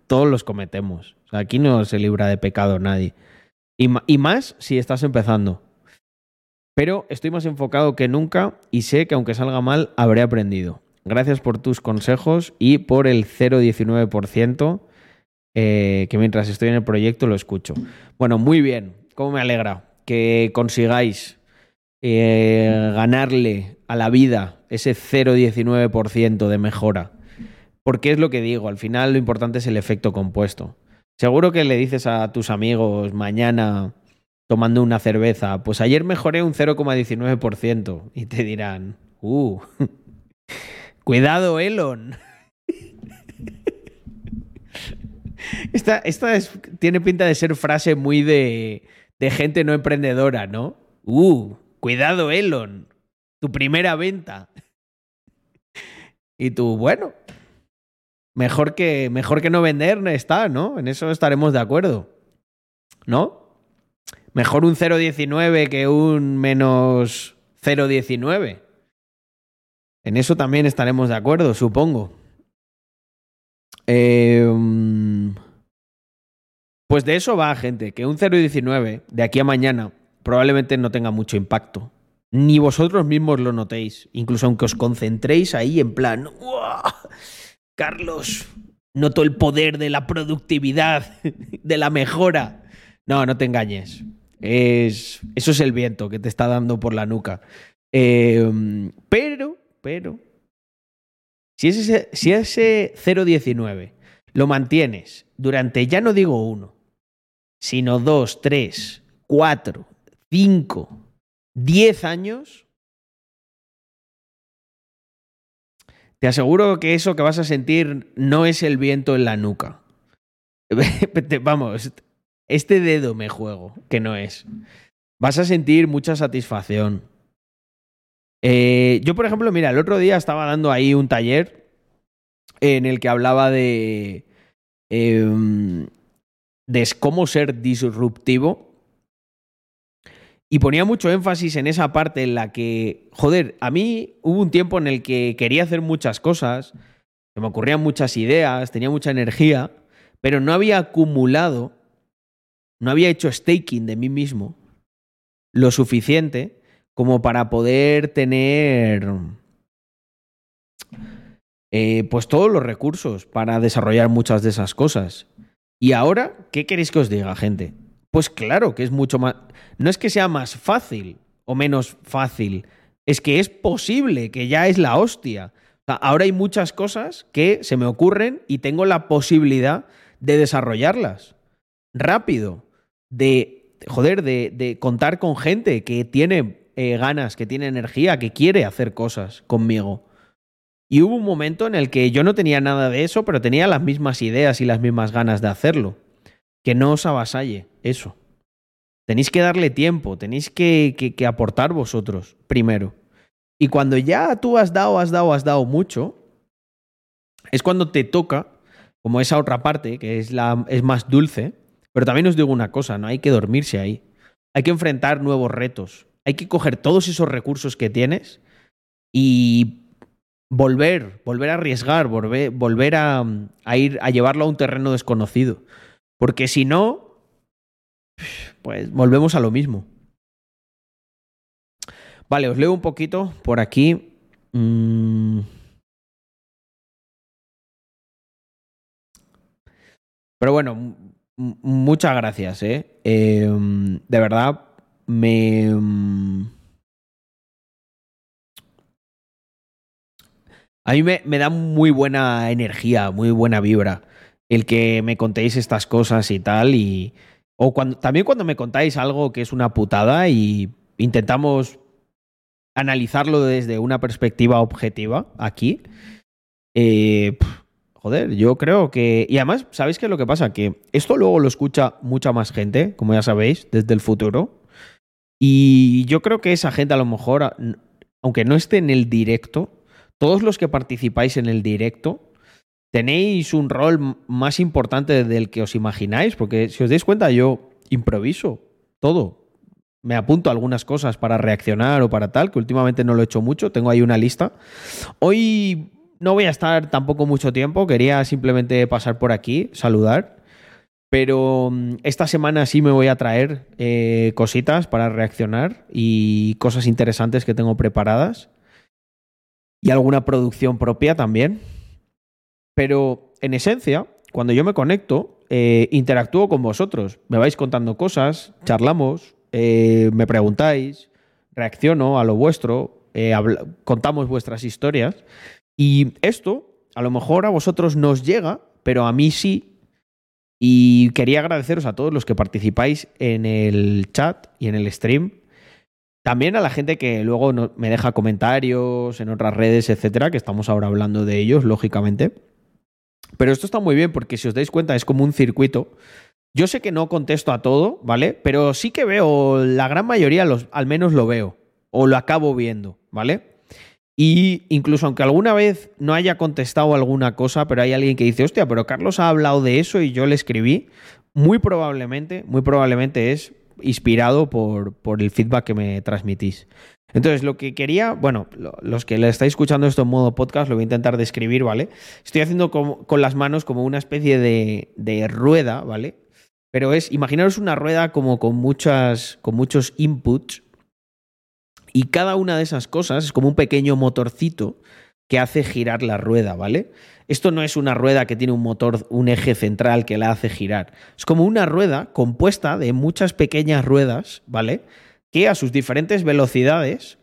todos los cometemos. aquí no se libra de pecado nadie. Y, más si estás empezando. Pero estoy más enfocado que nunca y sé que aunque salga mal, habré aprendido. Gracias por tus consejos y por el 0,19% eh, que mientras estoy en el proyecto lo escucho. Bueno, muy bien. ¿Cómo me alegra que consigáis eh, ganarle a la vida ese 0,19% de mejora? Porque es lo que digo, al final lo importante es el efecto compuesto. Seguro que le dices a tus amigos mañana tomando una cerveza, pues ayer mejoré un 0,19% y te dirán, uh, cuidado Elon. esta, esta tiene pinta de ser frase muy de, de gente no emprendedora, ¿no? Uh, cuidado Elon, tu primera venta. Y tú, bueno, mejor que, mejor que no vender está, ¿no? En eso estaremos de acuerdo. ¿No? Mejor un 0,19 que un menos 0,19. En eso también estaremos de acuerdo, supongo. Em, pues de eso va, gente, que un 0,19 de aquí a mañana probablemente no tenga mucho impacto. Ni vosotros mismos lo notéis, incluso aunque os concentréis ahí en plan, Carlos, noto el poder de la productividad, de la mejora. No, no te engañes. Es, eso es el viento que te está dando por la nuca. Em, pero, pero, si ese, si ese 0,19 lo mantienes durante, ya no digo uno, sino dos, tres, cuatro, cinco, diez años, te aseguro que eso que vas a sentir no es el viento en la nuca. Vamos, este dedo me juego, que no es. Vas a sentir mucha satisfacción. Eh, yo, por ejemplo, mira, el otro día estaba dando ahí un taller en el que hablaba de, em, de cómo ser disruptivo. Y ponía mucho énfasis en esa parte en la que, joder, a mí hubo un tiempo en el que quería hacer muchas cosas, que me ocurrían muchas ideas, tenía mucha energía, pero no había acumulado, no había hecho staking de mí mismo lo suficiente como para poder tener eh, pues todos los recursos para desarrollar muchas de esas cosas. Y ahora, ¿qué queréis que os diga, gente? Pues claro que es mucho más... No es que sea más fácil o menos fácil, es que es posible, que ya es la hostia. ahora hay muchas cosas que se me ocurren y tengo la posibilidad de desarrollarlas rápido, de, joder, de, contar con gente que tiene eh, ganas, que tiene energía, que quiere hacer cosas conmigo. Y hubo un momento en el que yo no tenía nada de eso, pero tenía las mismas ideas y las mismas ganas de hacerlo. Que no os avasalle eso. Tenéis que darle tiempo, tenéis que, que, aportar vosotros primero. Y cuando ya tú has dado, has dado, has dado mucho, es cuando te toca, como esa otra parte, que es, la, es más dulce, pero también os digo una cosa, no hay que dormirse ahí. Hay que enfrentar nuevos retos. Hay que coger todos esos recursos que tienes y volver, volver a arriesgar, volver, volver a, ir a llevarlo a un terreno desconocido. Porque si no, pues volvemos a lo mismo. Vale, os leo un poquito por aquí. Mm. Pero bueno, muchas gracias, ¿eh? Em, de verdad, me... Mm, A mí me, da muy buena energía, muy buena vibra el que me contéis estas cosas y tal. Y, o cuando, también cuando me contáis algo que es una putada y intentamos analizarlo desde una perspectiva objetiva aquí. Eh, joder, yo creo que... Y además, ¿sabéis qué es lo que pasa? Que esto luego lo escucha mucha más gente, como ya sabéis, desde el futuro. Y yo creo que esa gente a lo mejor, aunque no esté en el directo, todos los que participáis en el directo tenéis un rol más importante del que os imagináis, porque si os dais cuenta, yo improviso todo. Me apunto algunas cosas para reaccionar o para tal, que últimamente no lo he hecho mucho, tengo ahí una lista. Hoy no voy a estar tampoco mucho tiempo, quería simplemente pasar por aquí, saludar. Pero mm, esta semana sí me voy a traer eh, cositas para reaccionar y cosas interesantes que tengo preparadas y alguna producción propia también. Pero en esencia, cuando yo me conecto, eh, interactúo con vosotros. Me vais contando cosas, charlamos, eh, me preguntáis, reacciono a lo vuestro, eh, contamos vuestras historias. Y esto, a lo mejor a vosotros no os llega, pero a mí sí. Y quería agradeceros a todos los que participáis en el chat y en el stream también a la gente que luego me deja comentarios en otras redes, etcétera, que estamos ahora hablando de ellos, lógicamente. Pero esto está muy bien porque si os dais cuenta es como un circuito. Yo sé que no contesto a todo, ¿vale? Pero sí que veo, la gran mayoría los, al menos lo veo o lo acabo viendo, ¿vale? Y incluso aunque alguna vez no haya contestado alguna cosa, pero hay alguien que dice, hostia, pero Carlos ha hablado de eso y yo le escribí, muy probablemente, muy probablemente es inspirado por, por el feedback que me transmitís. Entonces, lo que quería, bueno, los que le estáis escuchando esto en modo podcast, lo voy a intentar describir, ¿vale? Estoy haciendo con, las manos como una especie de, rueda, ¿vale? Pero es, imaginaros una rueda como con, muchas, con muchos inputs y cada una de esas cosas es como un pequeño motorcito que hace girar la rueda, ¿vale? Esto no es una rueda que tiene un motor, un eje central que la hace girar. Es como una rueda compuesta de muchas pequeñas ruedas, ¿vale? Que a sus diferentes velocidades,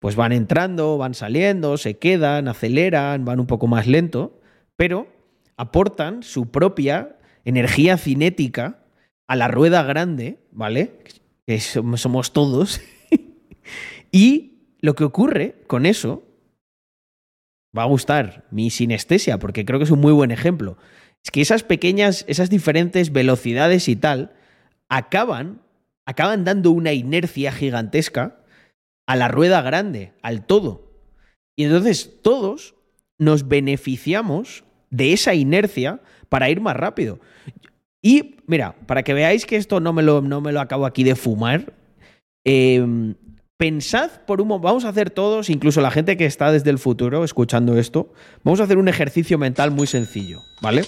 pues van entrando, van saliendo, se quedan, aceleran, van un poco más lento, pero aportan su propia energía cinética a la rueda grande, ¿vale? Que somos todos. y lo que ocurre con eso, va a gustar mi sinestesia, porque creo que es un muy buen ejemplo. Es que esas pequeñas, esas diferentes velocidades y tal, acaban, acaban dando una inercia gigantesca a la rueda grande, al todo. Y entonces todos nos beneficiamos de esa inercia para ir más rápido. Y mira, para que veáis que esto no me lo, no me lo acabo aquí de fumar, em, pensad por un momento, vamos a hacer todos, incluso la gente que está desde el futuro escuchando esto, vamos a hacer un ejercicio mental muy sencillo, ¿vale?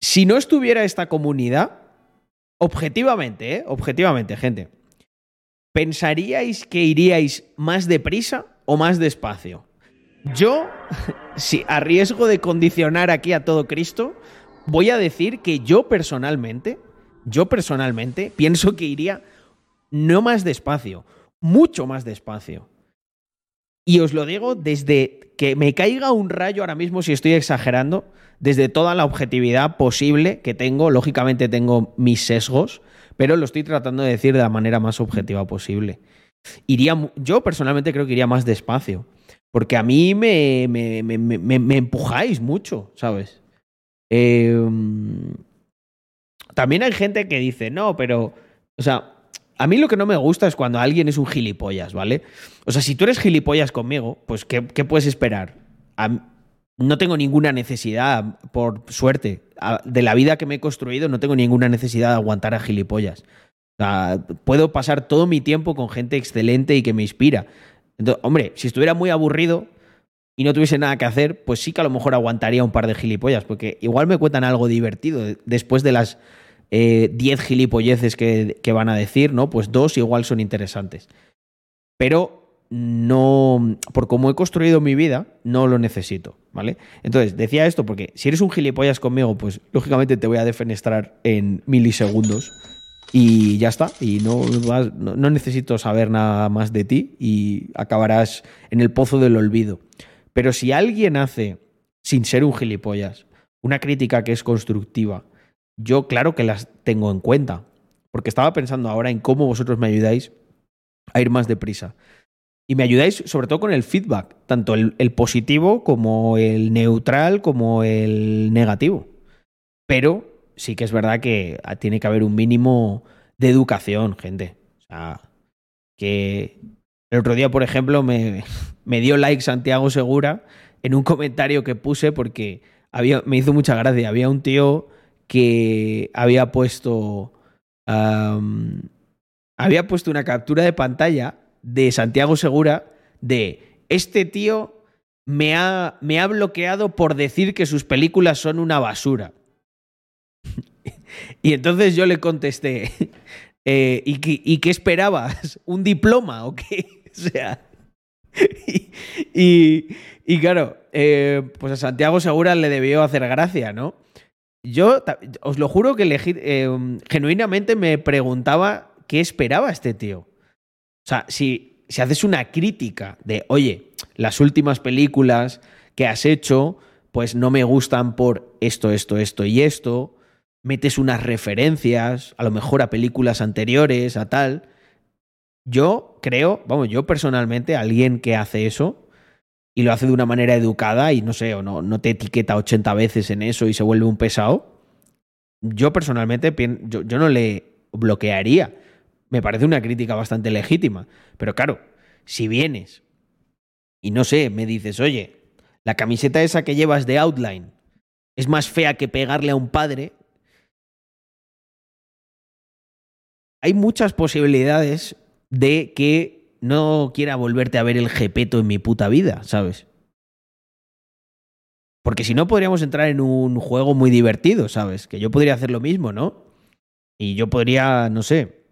Si no estuviera esta comunidad, objetivamente, ¿eh? Objetivamente, gente, ¿pensaríais que iríais más deprisa o más despacio? Yo, si a riesgo de condicionar aquí a todo Cristo, voy a decir que yo personalmente, yo personalmente pienso que iría no más despacio, mucho más despacio. Y os lo digo desde que me caiga un rayo ahora mismo, si estoy exagerando, desde toda la objetividad posible que tengo. Lógicamente tengo mis sesgos, pero lo estoy tratando de decir de la manera más objetiva posible. Iría, yo personalmente creo que iría más despacio, porque a mí me, me, me, me empujáis mucho, ¿sabes? Em, también hay gente que dice, no, pero, o sea, a mí lo que no me gusta es cuando alguien es un gilipollas, ¿vale? O sea, si tú eres gilipollas conmigo, pues ¿qué, puedes esperar? no tengo ninguna necesidad, por suerte, de la vida que me he construido, no tengo ninguna necesidad de aguantar a gilipollas. O sea, puedo pasar todo mi tiempo con gente excelente y que me inspira. Hombre, si estuviera muy aburrido, y no tuviese nada que hacer, pues sí que a lo mejor aguantaría un par de gilipollas, porque igual me cuentan algo divertido después de las 10 eh, gilipolleces que, van a decir, ¿no? Pues dos igual son interesantes. Pero no, por cómo he construido mi vida, no lo necesito, ¿vale? Entonces, decía esto porque si eres un gilipollas conmigo, pues lógicamente te voy a defenestrar en milisegundos y ya está. Y no, no necesito saber nada más de ti y acabarás en el pozo del olvido. Pero si alguien hace, sin ser un gilipollas, una crítica que es constructiva, yo claro que las tengo en cuenta. Porque estaba pensando ahora en cómo vosotros me ayudáis a ir más deprisa. Y me ayudáis sobre todo con el feedback, tanto el, positivo como el neutral como el negativo. Pero sí que es verdad que tiene que haber un mínimo de educación, gente. O sea, que el otro día, por ejemplo, me, dio like Santiago Segura en un comentario que puse porque me hizo mucha gracia. Había un tío que había puesto. había puesto una captura de pantalla de Santiago Segura de este tío me ha, me ha bloqueado por decir que sus películas son una basura. y entonces yo le contesté, eh, ¿y, ¿y, qué esperabas? ¿Un diploma o qué? o sea. Y, y, claro, eh, pues a Santiago Segura le debió hacer gracia, ¿no? Yo os lo juro que eh, genuinamente me preguntaba qué esperaba este tío. O sea, si, si haces una crítica de, oye, las últimas películas que has hecho, pues no me gustan por esto, esto, esto y esto, metes unas referencias, a lo mejor a películas anteriores, a tal, yo creo, vamos, yo personalmente, alguien que hace eso y lo hace de una manera educada y no sé, o no, no te etiqueta 80 veces en eso y se vuelve un pesado, yo personalmente yo, yo no le bloquearía. Me parece una crítica bastante legítima. Pero claro, si vienes y no sé, me dices, oye, la camiseta esa que llevas de outline es más fea que pegarle a un padre, hay muchas posibilidades de que no quiera volverte a ver el jepeto en mi puta vida, ¿sabes? Porque si no podríamos entrar en un juego muy divertido, ¿sabes? Que yo podría hacer lo mismo, ¿no? Y yo podría, no sé,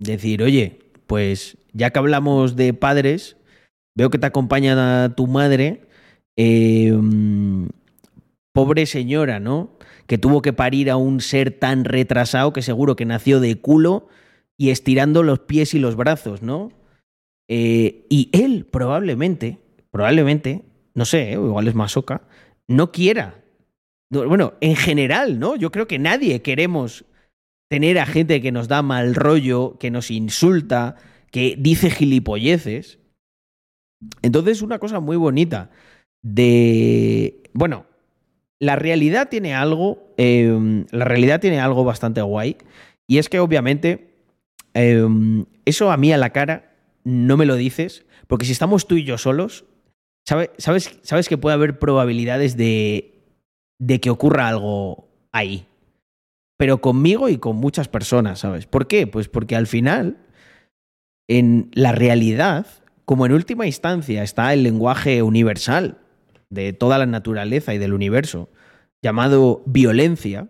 decir, oye, pues ya que hablamos de padres, veo que te acompaña tu madre, em, pobre señora, ¿no? Que tuvo que parir a un ser tan retrasado que seguro que nació de culo y estirando los pies y los brazos, ¿no? Eh, y él probablemente, probablemente, no sé, ¿eh? igual es masoca, no quiera bueno, en general, ¿no? Yo creo que nadie queremos tener a gente que nos da mal rollo, que nos insulta, que dice gilipolleces. Entonces, una cosa muy bonita de. Bueno, la realidad tiene algo. Em, la realidad tiene algo bastante guay. Y es que, obviamente, em, eso a mí a la cara no me lo dices. Porque si estamos tú y yo solos, ¿sabes, sabes, que puede haber probabilidades de, de que ocurra algo ahí. Pero conmigo y con muchas personas, ¿sabes? ¿Por qué? Pues porque al final, en la realidad, como en última instancia está el lenguaje universal de toda la naturaleza y del universo, llamado violencia,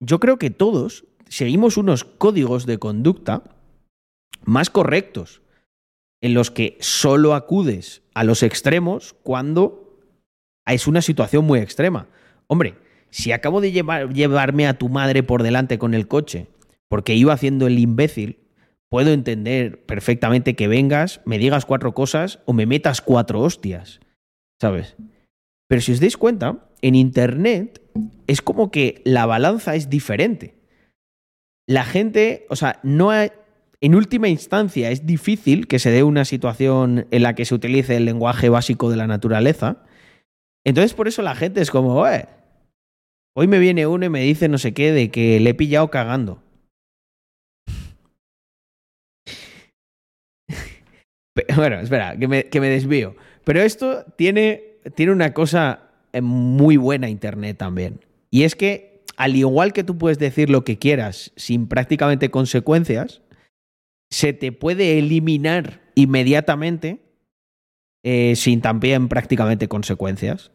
yo creo que todos seguimos unos códigos de conducta más correctos, en los que solo acudes a los extremos cuando es una situación muy extrema. Hombre, si acabo de llevarme a tu madre por delante con el coche porque iba haciendo el imbécil, puedo entender perfectamente que vengas, me digas cuatro cosas o me metas cuatro hostias, ¿sabes? Pero si os dais cuenta, en Internet es como que la balanza es diferente. La gente, o sea, no hay, en última instancia es difícil que se dé una situación en la que se utilice el lenguaje básico de la naturaleza. Entonces por eso la gente es como, eh, Hoy me viene uno y me dice no sé qué de que le he pillado cagando. Bueno, espera, que me, desvío. Pero esto tiene, tiene una cosa eh, muy buena Internet también. Y es que, al igual que tú puedes decir lo que quieras sin prácticamente consecuencias, se te puede eliminar inmediatamente eh, sin también prácticamente consecuencias.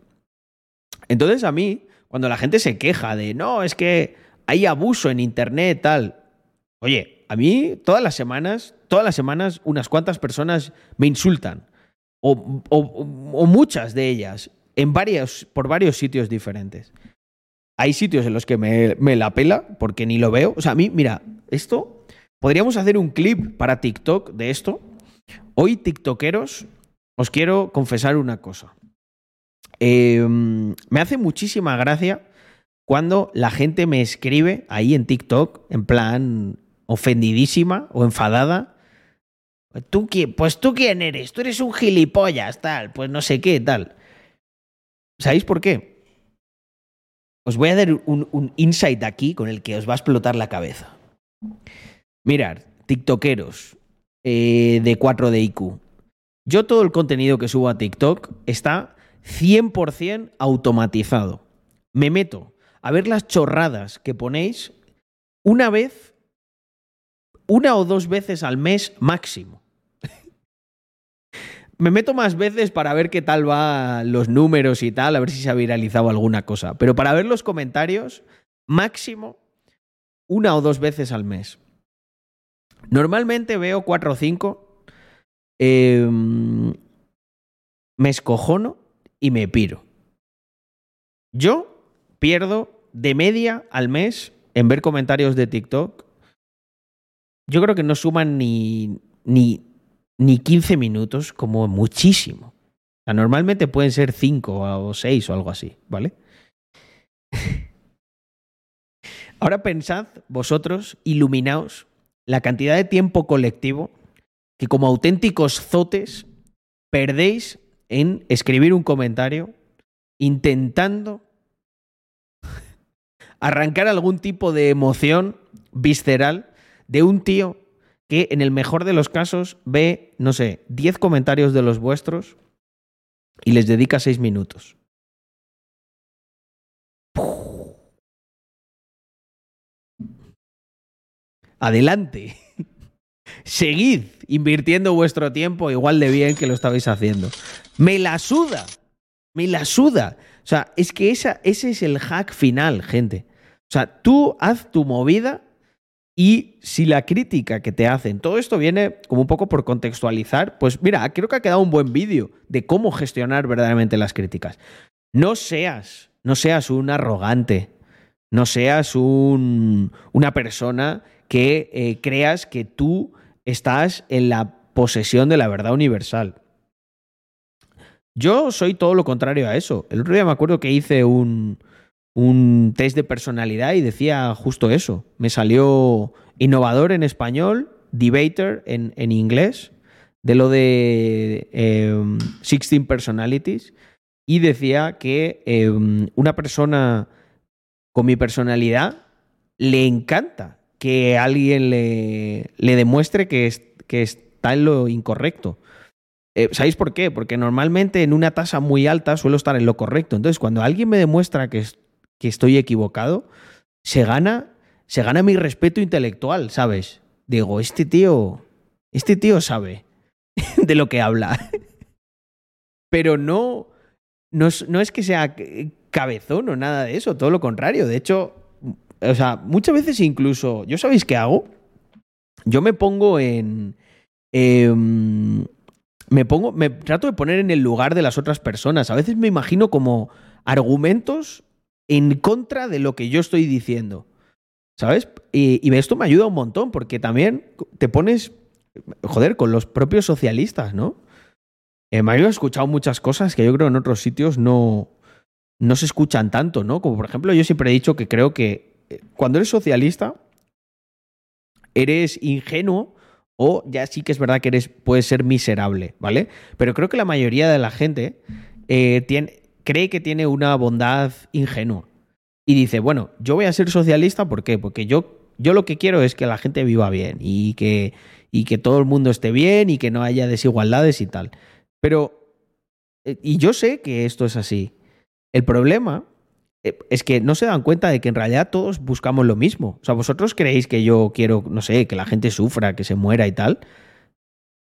Entonces a mí, cuando la gente se queja de, no, es que hay abuso en Internet, tal. Oye, a mí todas las semanas, todas las semanas unas cuantas personas me insultan. O, o, muchas de ellas, en varios, por varios sitios diferentes. Hay sitios en los que me, la pela porque ni lo veo. O sea, a mí, mira, esto, podríamos hacer un clip para TikTok de esto. Hoy, TikTokeros, os quiero confesar una cosa. Em, me hace muchísima gracia cuando la gente me escribe ahí en TikTok, en plan ofendidísima o enfadada. ¿Tú Pues tú quién eres, tú eres un gilipollas, tal, pues no sé qué, tal. ¿Sabéis por qué? Os voy a dar un, insight aquí con el que os va a explotar la cabeza. Mirad, TikTokeros eh, de 4 de. Yo todo el contenido que subo a TikTok está 100% automatizado. Me meto a ver las chorradas que ponéis una vez, una o dos veces al mes máximo. Me meto más veces para ver qué tal van los números y tal, a ver si se ha viralizado alguna cosa. Pero para ver los comentarios, máximo una o dos veces al mes. Normalmente veo cuatro o cinco. Em, me escojono y me piro. Yo pierdo de media al mes en ver comentarios de TikTok. Yo creo que no suman ni, ni, ni 15 minutos, como muchísimo. O sea, normalmente pueden ser 5 o 6 o algo así, ¿vale? Ahora pensad vosotros, iluminaos, la cantidad de tiempo colectivo que como auténticos zotes perdéis en escribir un comentario intentando arrancar algún tipo de emoción visceral de un tío que en el mejor de los casos ve, no sé, 10 comentarios de los vuestros y les dedica 6 minutos. Adelante. Seguid invirtiendo vuestro tiempo igual de bien que lo estabais haciendo. Me la suda. Me la suda. O sea, es que esa, ese es el hack final, gente. O sea, tú haz tu movida y si la crítica que te hacen, todo esto viene como un poco por contextualizar, pues mira, creo que ha quedado un buen vídeo de cómo gestionar verdaderamente las críticas. No seas, no seas un arrogante, no seas un, una persona que eh, creas que tú estás en la posesión de la verdad universal. Yo soy todo lo contrario a eso. El otro día me acuerdo que hice un, un test de personalidad y decía justo eso. Me salió innovador en español, debater en, en inglés, de lo de 16 em, personalities, y decía que em, una persona con mi personalidad le encanta que alguien le, le demuestre que, que está en lo incorrecto. Eh, ¿Sabéis por qué? Porque normalmente en una tasa muy alta suelo estar en lo correcto. Entonces, cuando alguien me demuestra que, que estoy equivocado, se gana, se gana mi respeto intelectual, ¿sabes? Digo, este tío, este tío sabe de lo que habla. Pero no, no, no es que sea cabezón o nada de eso, todo lo contrario. De hecho, o sea, muchas veces incluso, ¿yo sabéis qué hago? Yo me pongo en... Em, me pongo, me trato de poner en el lugar de las otras personas. A veces me imagino como argumentos en contra de lo que yo estoy diciendo. ¿Sabes? Y, esto me ayuda un montón porque también te pones, joder, con los propios socialistas, ¿no? Eh, Mario ha escuchado muchas cosas que yo creo en otros sitios no, no se escuchan tanto, ¿no? Como por ejemplo, yo siempre he dicho que creo que eh, cuando eres socialista, eres ingenuo o ya sí que es verdad que eres, puedes ser miserable, ¿vale? Pero creo que la mayoría de la gente eh, tiene, cree que tiene una bondad ingenua. Y dice, bueno, yo voy a ser socialista, ¿por qué? Porque yo, yo lo que quiero es que la gente viva bien y que, y que todo el mundo esté bien y que no haya desigualdades y tal. Pero, eh, y yo sé que esto es así. El problema eh, es que no se dan cuenta de que en realidad todos buscamos lo mismo. O sea, vosotros creéis que yo quiero, no sé, que la gente sufra, que se muera y tal.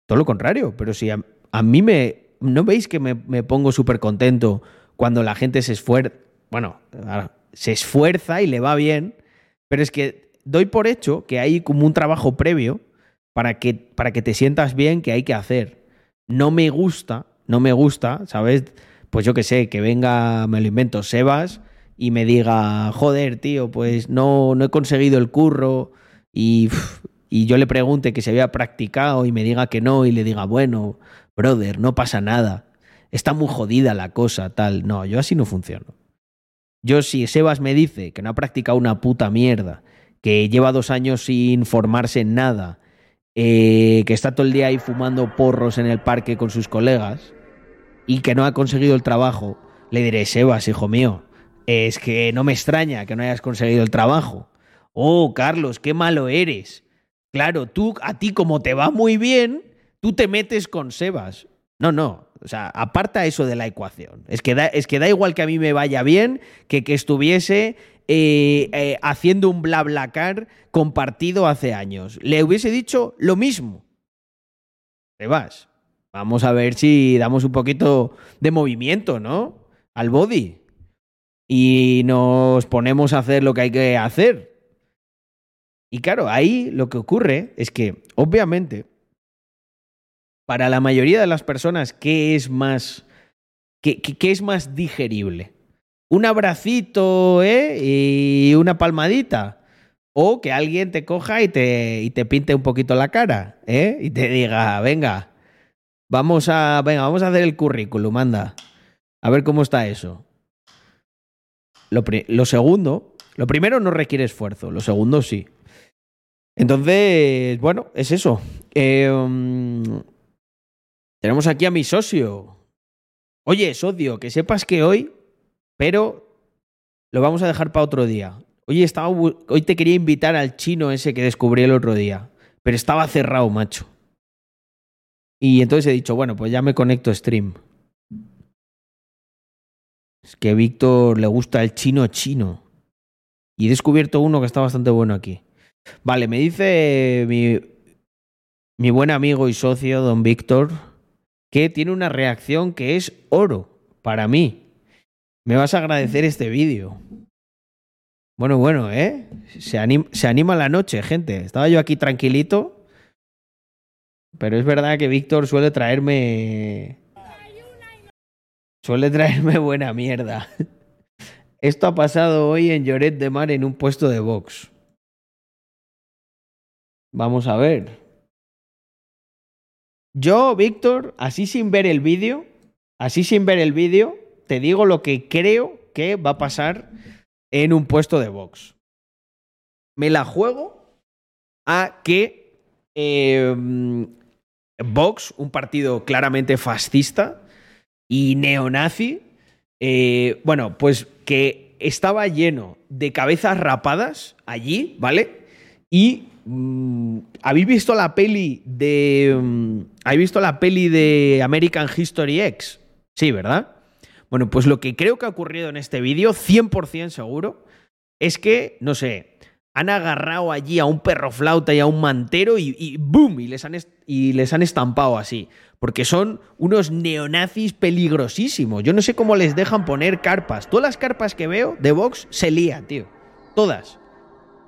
Todo lo contrario, pero si a, mí me... ¿No veis que me, me pongo súper contento cuando la gente se esfuerza? Bueno, se esfuerza y le va bien, pero es que doy por hecho que hay como un trabajo previo para que, para que te sientas bien que hay que hacer no me gusta, no me gusta, ¿sabes? Pues yo qué sé, que venga, me lo invento, Sebas y me diga, joder, tío, pues no, no he conseguido el curro y, y yo le pregunte que se había practicado y me diga que no y le diga, bueno, brother, no pasa nada, está muy jodida la cosa, tal. No, yo así no funciono. Yo si Sebas me dice que no ha practicado una puta mierda, que lleva dos años sin formarse en nada, eh, que está todo el día ahí fumando porros en el parque con sus colegas y que no ha conseguido el trabajo, le diré, Sebas, hijo mío, es que no me extraña que no hayas conseguido el trabajo. Oh, Carlos, qué malo eres. Claro, tú, a ti como te va muy bien, tú te metes con Sebas. No, no, o sea, aparta eso de la ecuación. Es que da, es que da igual que a mí me vaya bien que que estuviese eh, eh, haciendo un BlaBlaCar compartido hace años. Le hubiese dicho lo mismo. Te vas. Vamos a ver si damos un poquito de movimiento, ¿no? Al body. Y nos ponemos a hacer lo que hay que hacer. Y claro, ahí lo que ocurre es que, obviamente, para la mayoría de las personas, ¿qué es más, qué, es más digerible? un abracito ¿eh? y una palmadita. O que alguien te coja y te, y te pinte un poquito la cara, ¿eh? Y te diga, venga, vamos a, venga, vamos a hacer el currículum, anda. A ver cómo está eso. Lo, lo segundo, lo primero no requiere esfuerzo, lo segundo sí. Entonces, bueno, es eso. Em, tenemos aquí a mi socio. Oye, socio, que sepas que hoy pero lo vamos a dejar para otro día. Hoy, estaba, hoy te quería invitar al chino ese que descubrí el otro día, pero estaba cerrado, macho. Y entonces he dicho, bueno, pues ya me conecto a stream. Es que Víctor le gusta el chino chino. Y he descubierto uno que está bastante bueno aquí. Vale, me dice mi buen amigo y socio, don Víctor, que tiene una reacción que es oro para mí. Me vas a agradecer este vídeo. Bueno, bueno, ¿eh? Se anima, se anima la noche, gente. Estaba yo aquí tranquilito. Pero es verdad que Víctor suele traerme. Suele traerme buena mierda. Esto ha pasado hoy en Lloret de Mar en un puesto de box. Vamos a ver. Yo, Víctor, así sin ver el vídeo, así sin ver el vídeo, te digo lo que creo que va a pasar en un puesto de box. Me la juego a que Vox, un partido claramente fascista y neonazi, eh, bueno, pues que estaba lleno de cabezas rapadas allí, ¿vale? Y ¿habéis visto la peli de mm, ¿habéis visto la peli de American History X? Sí, ¿verdad? Bueno, pues lo que creo que ha ocurrido en este vídeo, 100% seguro, es que, no sé, han agarrado allí a un perro flauta y a un mantero y, y ¡boom! Y les, han y les han estampado así. Porque son unos neonazis peligrosísimos. Yo no sé cómo les dejan poner carpas. Todas las carpas que veo de Vox se lían, tío. Todas.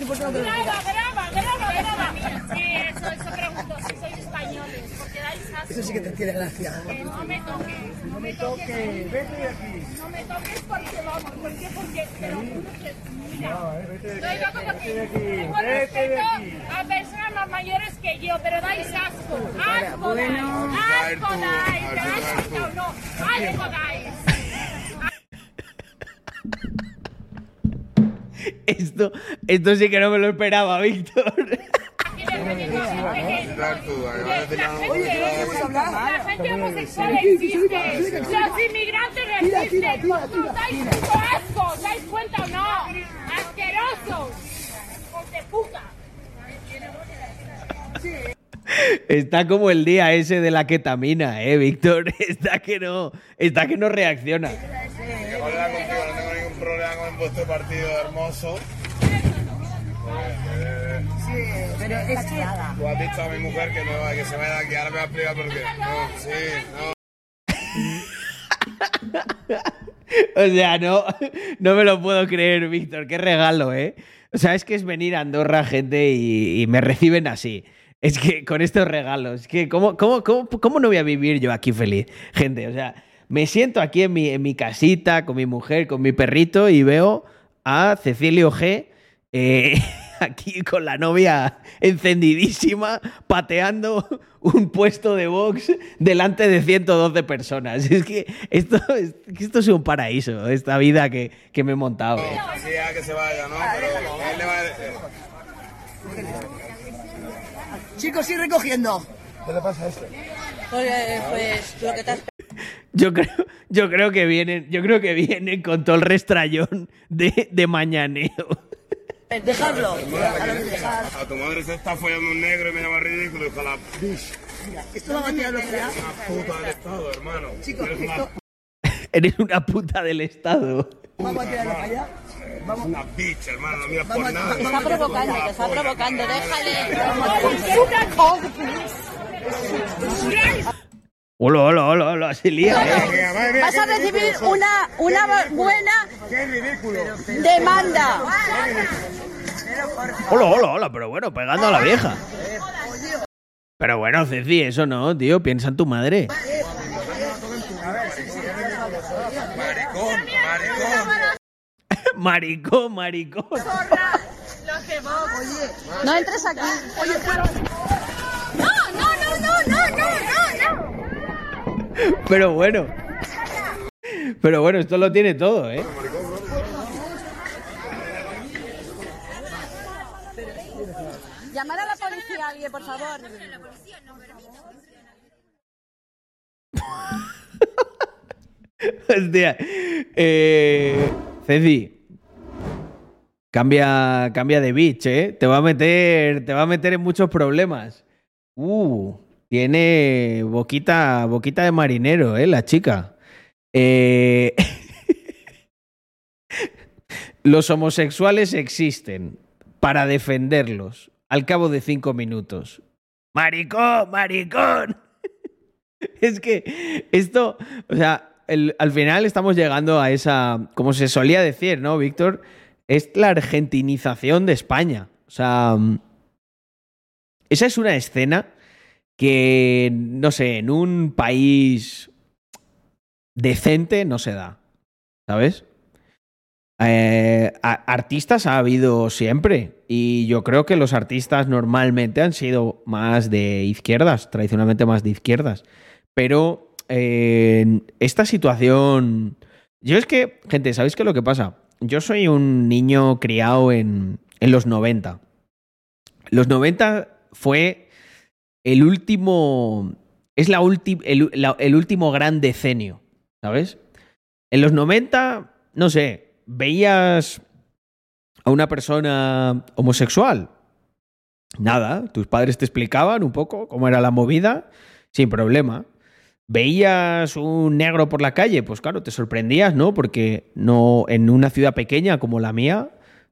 eh. Graba, graba, graba, graba. Sí, eso, eso pregunto, si sois españoles, porque dais asco. Eso sí que te tiene gracia. Eh, no me toques, no me toques. Vete de aquí. No me toques porque vamos, ¿por qué? Porque te lo juro que, mira. Lo digo como que tengo respeto a personas más mayores que yo, pero dais asco. Asco dais, asco dais, ¿te das cuenta o no? Asco dais. Esto, esto sí que no me lo esperaba, Víctor. La gente, homosexual existe, los inmigrantes existen, os dais puto asco, ¿os dais cuenta o no? Asquerosos, puta. Está como el día ese de la ketamina, eh, Víctor. Está que no, está que no reacciona. Hola contigo, no tengo ningún con vuestro partido hermoso. Sí, pero es que Tú has dicho a mi mujer que, no, que se vaya aquí, ahora me va a explicar por qué. No, sí, no. O sea, no, no me lo puedo creer, Víctor. Qué regalo, ¿eh? O sea, es que es venir a Andorra, gente, y, y me reciben así. Es que con estos regalos, es que ¿cómo, cómo, cómo, cómo no voy a vivir yo aquí feliz? Gente, o sea, me siento aquí en mi, en mi casita, con mi mujer, con mi perrito, y veo a Cecilio G. eh, aquí con la novia encendidísima, pateando un puesto de box delante de 112 personas. Es que esto, es, esto es un paraíso, esta vida que, que me he montado. ¿eh? Sí, ya que se vaya, ¿no? Pero él le va a decir. chicos, ir recogiendo. Pues, pues lo que te has Yo creo, yo creo que vienen, yo creo que vienen con todo el restrayón de, de mañaneo. Dejadlo. A lo que dejad. A tu madre se está follando un negro y me llama ridículo, hija la Esto va a batir a velocidad. puta del Estado, hermano. Chicos, Eres una, Eres una puta del Estado. vamos a tirarlo para allá. una bitch, hermano, no miras por Vamos, nada. Te está provocando, te está provocando, déjale. Hola, hola, hola, hola, se lía, ¿eh? Vas a qué recibir ridículo. una, una buena demanda. Hola, hola, hola, pero bueno, pegando a la vieja. Pero bueno, Ceci, eso no, tío, piensa en tu madre. Maricón, maricón. Maricón, maricón. No entres aquí. No, no, no, no, no, no, no, no. Pero bueno. Pero bueno, esto lo tiene todo, ¿eh? Llamar a la policía alguien, por favor. Hostia. Eh, Ceci. Cambia, cambia de bitch, ¿eh? Te va a meter, te va a meter en muchos problemas. Uh, tiene boquita, boquita de marinero, ¿eh? La chica. Eh, Los homosexuales existen para defenderlos al cabo de cinco minutos. Maricón, maricón. Es que esto, o sea, al final estamos llegando a esa, como se solía decir, ¿no, Víctor? Es la argentinización de España. O sea, mm, esa es una escena que, no sé, en un país decente no se da, ¿sabes? Eh, artistas ha habido siempre y yo creo que los artistas normalmente han sido más de izquierdas, tradicionalmente más de izquierdas. Pero eh, esta situación... Yo es que, gente, ¿sabéis qué es lo que pasa? Yo soy un niño criado en, en los 90. Los 90 fue el último... Es la ulti- el, el último gran decenio, ¿sabes? En los 90, no sé, veías a una persona homosexual. Nada, tus padres te explicaban un poco cómo era la movida, sin problema. Veías un negro por la calle, pues claro, te sorprendías, ¿no? Porque no en una ciudad pequeña como la mía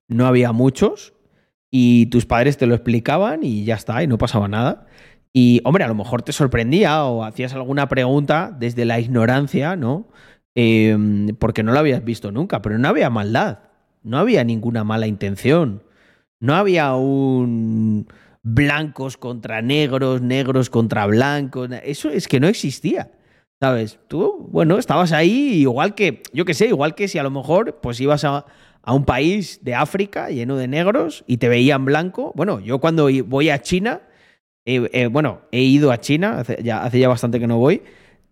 no había muchos y tus padres te lo explicaban y ya está, y no pasaba nada. Y hombre, a lo mejor te sorprendía o hacías alguna pregunta desde la ignorancia, ¿no? Eh, porque no lo habías visto nunca, pero no había maldad, no había ninguna mala intención, no había un blancos contra negros, negros contra blancos, eso es que no existía, ¿sabes? Tú, bueno, estabas ahí igual que, yo qué sé, igual que si a lo mejor pues ibas a, a un país de África lleno de negros y te veían blanco, bueno, yo cuando voy a China, bueno, he ido a China, hace ya, bastante que no voy,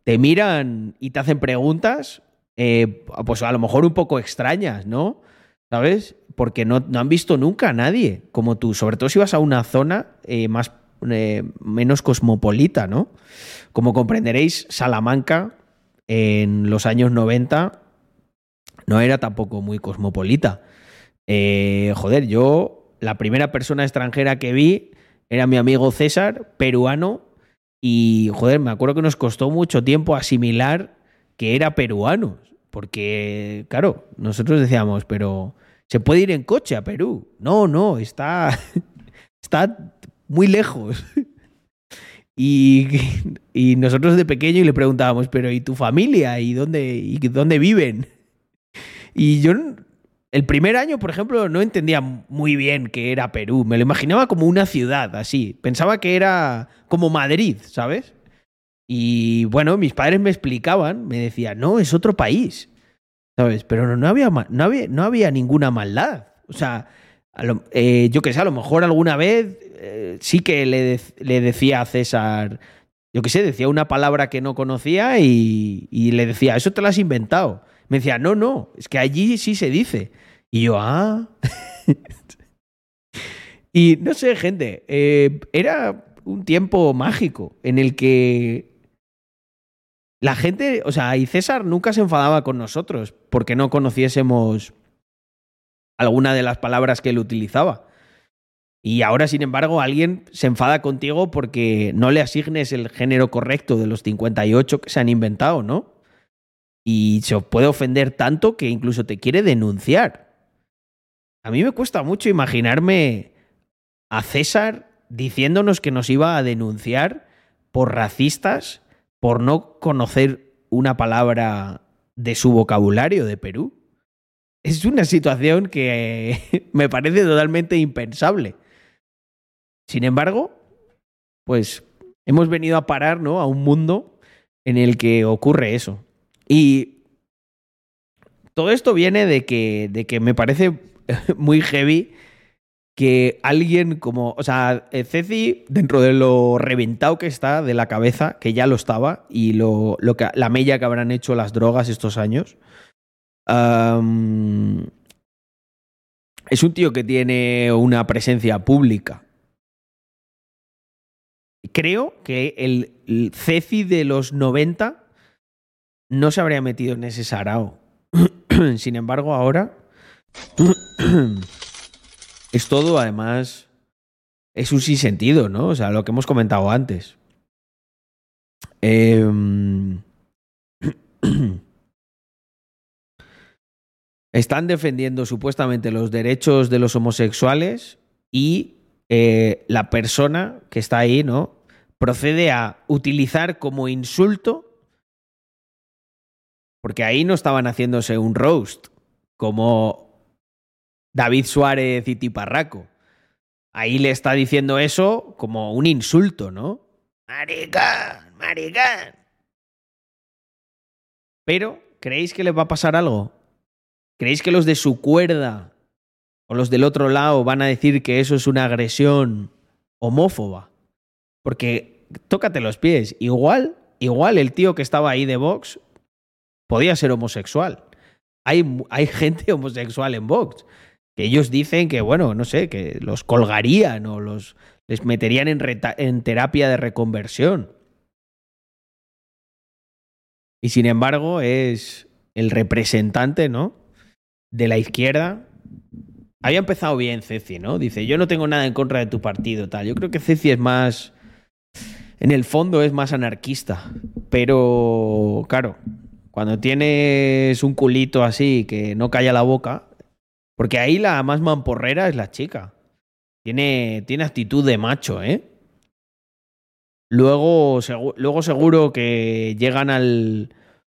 te miran y te hacen preguntas, eh, pues a lo mejor un poco extrañas, ¿no? ¿Sabes? Porque no, no han visto nunca a nadie como tú, sobre todo si vas a una zona eh, más, eh, menos cosmopolita, ¿no? Como comprenderéis, Salamanca en los años 90 no era tampoco muy cosmopolita. Joder, yo, la primera persona extranjera que vi era mi amigo César, peruano, y joder, me acuerdo que nos costó mucho tiempo asimilar que era peruano. Porque, claro, nosotros decíamos, pero ¿se puede ir en coche a Perú? No, no, está, está muy lejos. Y, y nosotros de pequeño le preguntábamos, pero ¿y tu familia? ¿Y dónde, y dónde viven? Y yo el primer año, por ejemplo, no entendía muy bien que era Perú. Me lo imaginaba como una ciudad, así. Pensaba que era como Madrid, ¿sabes? Y bueno, mis padres me explicaban, me decían, no, es otro país, ¿sabes? Pero no, no había, no, había, no había ninguna maldad. O sea, lo- eh, yo qué sé, a lo mejor alguna vez eh, sí que le, le decía a César, yo qué sé, decía una palabra que no conocía y, y le decía, eso te lo has inventado. Me decía, no, no, es que allí sí se dice. Y yo, ah. y no sé, gente, eh, era un tiempo mágico en el que la gente, o sea, y César nunca se enfadaba con nosotros porque no conociésemos alguna de las palabras que él utilizaba. Y ahora, sin embargo, alguien se enfada contigo porque no le asignes el género correcto de los 58 que se han inventado, ¿no? Y se puede ofender tanto que incluso te quiere denunciar. A mí me cuesta mucho imaginarme a César diciéndonos que nos iba a denunciar por racistas por no conocer una palabra de su vocabulario de Perú. Es una situación que me parece totalmente impensable. Sin embargo, pues hemos venido a parar ¿no? a un mundo en el que ocurre eso. Y todo esto viene de que, de que me parece muy heavy que alguien como, o sea, Ceci, dentro de lo reventado que está de la cabeza, que ya lo estaba, y lo, lo que, la mella que habrán hecho las drogas estos años, es un tío que tiene una presencia pública. Creo que el, el Ceci de los 90 no se habría metido en ese sarao. Sin embargo, ahora es todo, además, es un sinsentido, ¿no? O sea, lo que hemos comentado antes. Em, Están defendiendo supuestamente los derechos de los homosexuales y eh, la persona que está ahí, ¿no? Procede a utilizar como insulto, porque ahí no estaban haciéndose un roast, como David Suárez y Tiparraco. Ahí le está diciendo eso como un insulto, ¿no? Maricón, maricón. Pero, ¿creéis que les va a pasar algo? ¿Creéis que los de su cuerda o los del otro lado van a decir que eso es una agresión homófoba? Porque tócate los pies. Igual, igual el tío que estaba ahí de Vox podía ser homosexual. Hay, hay gente homosexual en Vox. Que ellos dicen que, bueno, no sé, que los colgarían o los les meterían en, en terapia de reconversión. Y sin embargo, es el representante, ¿no? De la izquierda. Había empezado bien Ceci, ¿no? Dice, yo no tengo nada en contra de tu partido, tal. Yo creo que Ceci es más. En el fondo es más anarquista. Pero, claro, cuando tienes un culito así que no calla la boca. Porque ahí la más mamporrera es la chica. Tiene, tiene actitud de macho, ¿eh? Luego, luego seguro que llegan al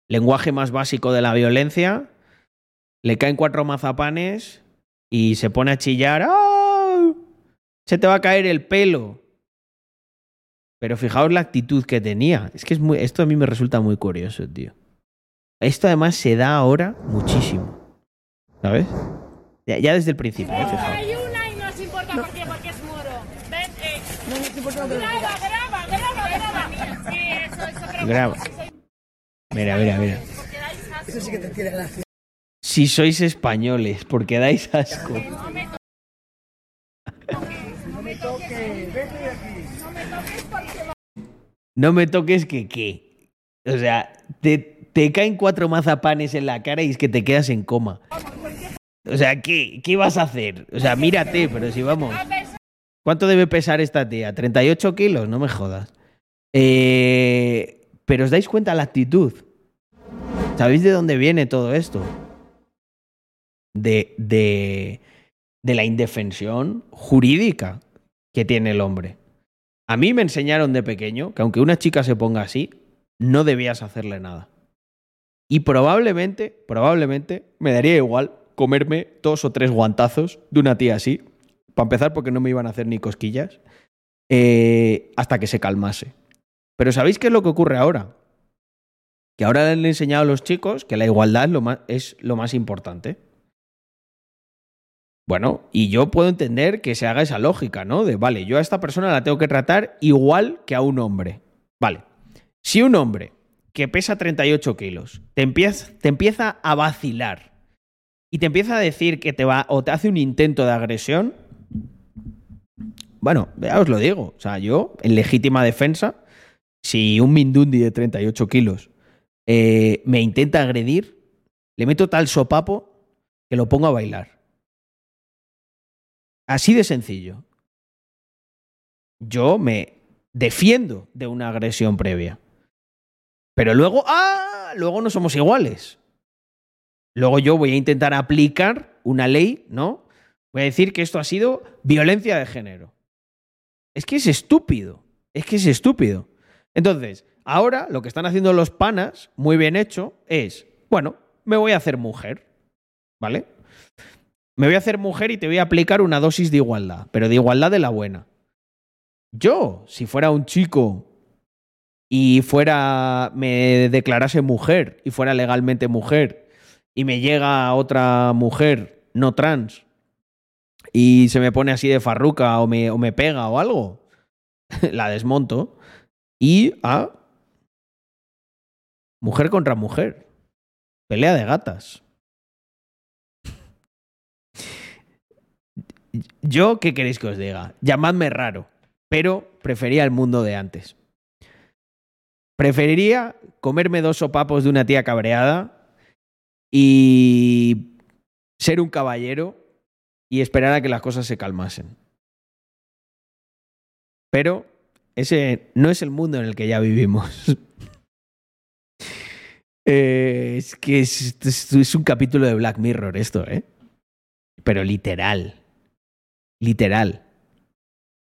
lenguaje más básico de la violencia, le caen cuatro mazapanes y se pone a chillar. ¡Ah! Se te va a caer el pelo. Pero fijaos la actitud que tenía. Es que es muy, esto a mí me resulta muy curioso, tío. Esto además se da ahora muchísimo. ¿Sabes? Ya, ya desde el principio, ¿eh? fijaos. Hay una y no os importa por qué, porque es. Ven, eh, No, no importa graba, graba, graba, graba. Sí, eso, eso Graba. Mira, mira, mira. porque dais asco. Eso sí que te tiene gracia. Si sois españoles, porque dais asco. No me No me toques que qué. O sea, te, te caen cuatro mazapanes en la cara y es que te quedas en coma. O sea, ¿qué, ¿qué vas a hacer? O sea, mírate, pero si vamos. ¿Cuánto debe pesar esta tía? ¿38 kilos? No me jodas. Eh, pero os dais cuenta la actitud. ¿Sabéis de dónde viene todo esto? De, de, de la indefensión jurídica que tiene el hombre. A mí me enseñaron de pequeño que aunque una chica se ponga así, no debías hacerle nada. Y probablemente, probablemente, me daría igual comerme dos o tres guantazos de una tía así. Para empezar, porque no me iban a hacer ni cosquillas. eh, hasta que se calmase. Pero ¿sabéis qué es lo que ocurre ahora? Que ahora le han enseñado a los chicos que la igualdad es lo más, es lo más importante. Bueno, y yo puedo entender que se haga esa lógica, ¿no? De, vale, yo a esta persona la tengo que tratar igual que a un hombre. Vale. Si un hombre que pesa 38 kilos te empieza, te empieza a vacilar y te empieza a decir que te va o te hace un intento de agresión, bueno, ya os lo digo. O sea, yo, en legítima defensa, si un Mindundi de 38 kilos eh, me intenta agredir, le meto tal sopapo que lo pongo a bailar. Así de sencillo. Yo me defiendo de una agresión previa. Pero luego, ¡ah! Luego no somos iguales. Luego yo voy a intentar aplicar una ley, ¿no? Voy a decir que esto ha sido violencia de género. Es que es estúpido. Es que es estúpido. Entonces, ahora lo que están haciendo los panas, muy bien hecho, es, bueno, me voy a hacer mujer. ¿Vale? Me voy a hacer mujer y te voy a aplicar una dosis de igualdad, pero de igualdad de la buena. Yo, si fuera un chico y fuera, me declarase mujer y fuera legalmente mujer y me llega otra mujer no trans y se me pone así de farruca o me, o me pega o algo, la desmonto y a mujer contra mujer. Pelea de gatas. Yo, ¿qué queréis que os diga? Llamadme raro, pero prefería el mundo de antes. Preferiría comerme dos sopapos de una tía cabreada y ser un caballero y esperar a que las cosas se calmasen. Pero ese no es el mundo en el que ya vivimos. Eh, es que es, es- un capítulo de Black Mirror esto, ¿eh? Pero literal. Literal.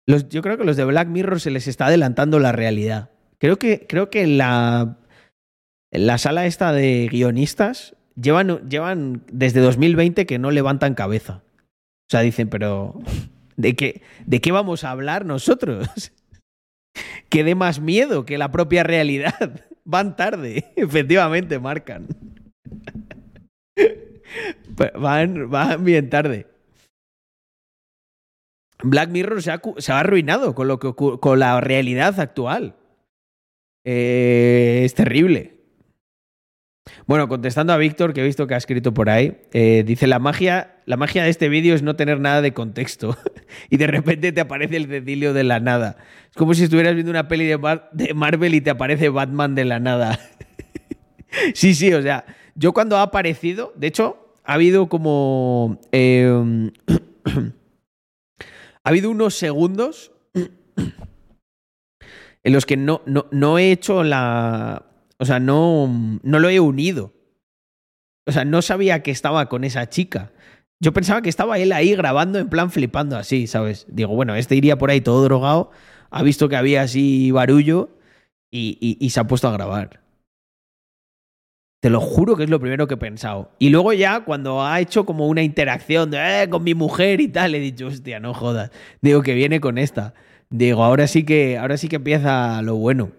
Los- yo creo que los de Black Mirror se les está adelantando la realidad. Creo que, creo que la, la sala esta de guionistas llevan, llevan desde 2020 que no levantan cabeza. O sea, dicen, pero ¿de qué, ¿de qué vamos a hablar nosotros? que dé más miedo que la propia realidad. Van tarde, efectivamente, marcan. Van, van bien tarde. Black Mirror se ha, se ha arruinado con, lo que, con la realidad actual. Eh, es terrible. Bueno, contestando a Víctor, que he visto que ha escrito por ahí, eh, dice, la magia, la magia de este vídeo es no tener nada de contexto. y de repente te aparece el Cecilio de la nada. Es como si estuvieras viendo una peli de, Mar- de Marvel y te aparece Batman de la nada. sí, sí, o sea, yo cuando ha aparecido, de hecho, ha habido como... eh, ha habido unos segundos en los que no, no, no he hecho la... O sea, no, no lo he unido. O sea, no sabía que estaba con esa chica. Yo pensaba que estaba él ahí grabando en plan flipando así, ¿sabes? Digo, bueno, este iría por ahí todo drogado, ha visto que había así barullo y, y- y se ha puesto a grabar. Te lo juro que es lo primero que he pensado. Y luego ya cuando ha hecho como una interacción de, "Eh, con mi mujer y tal, he dicho, hostia, no jodas. Digo que viene con esta. Digo, ahora sí que, ahora sí que empieza lo bueno.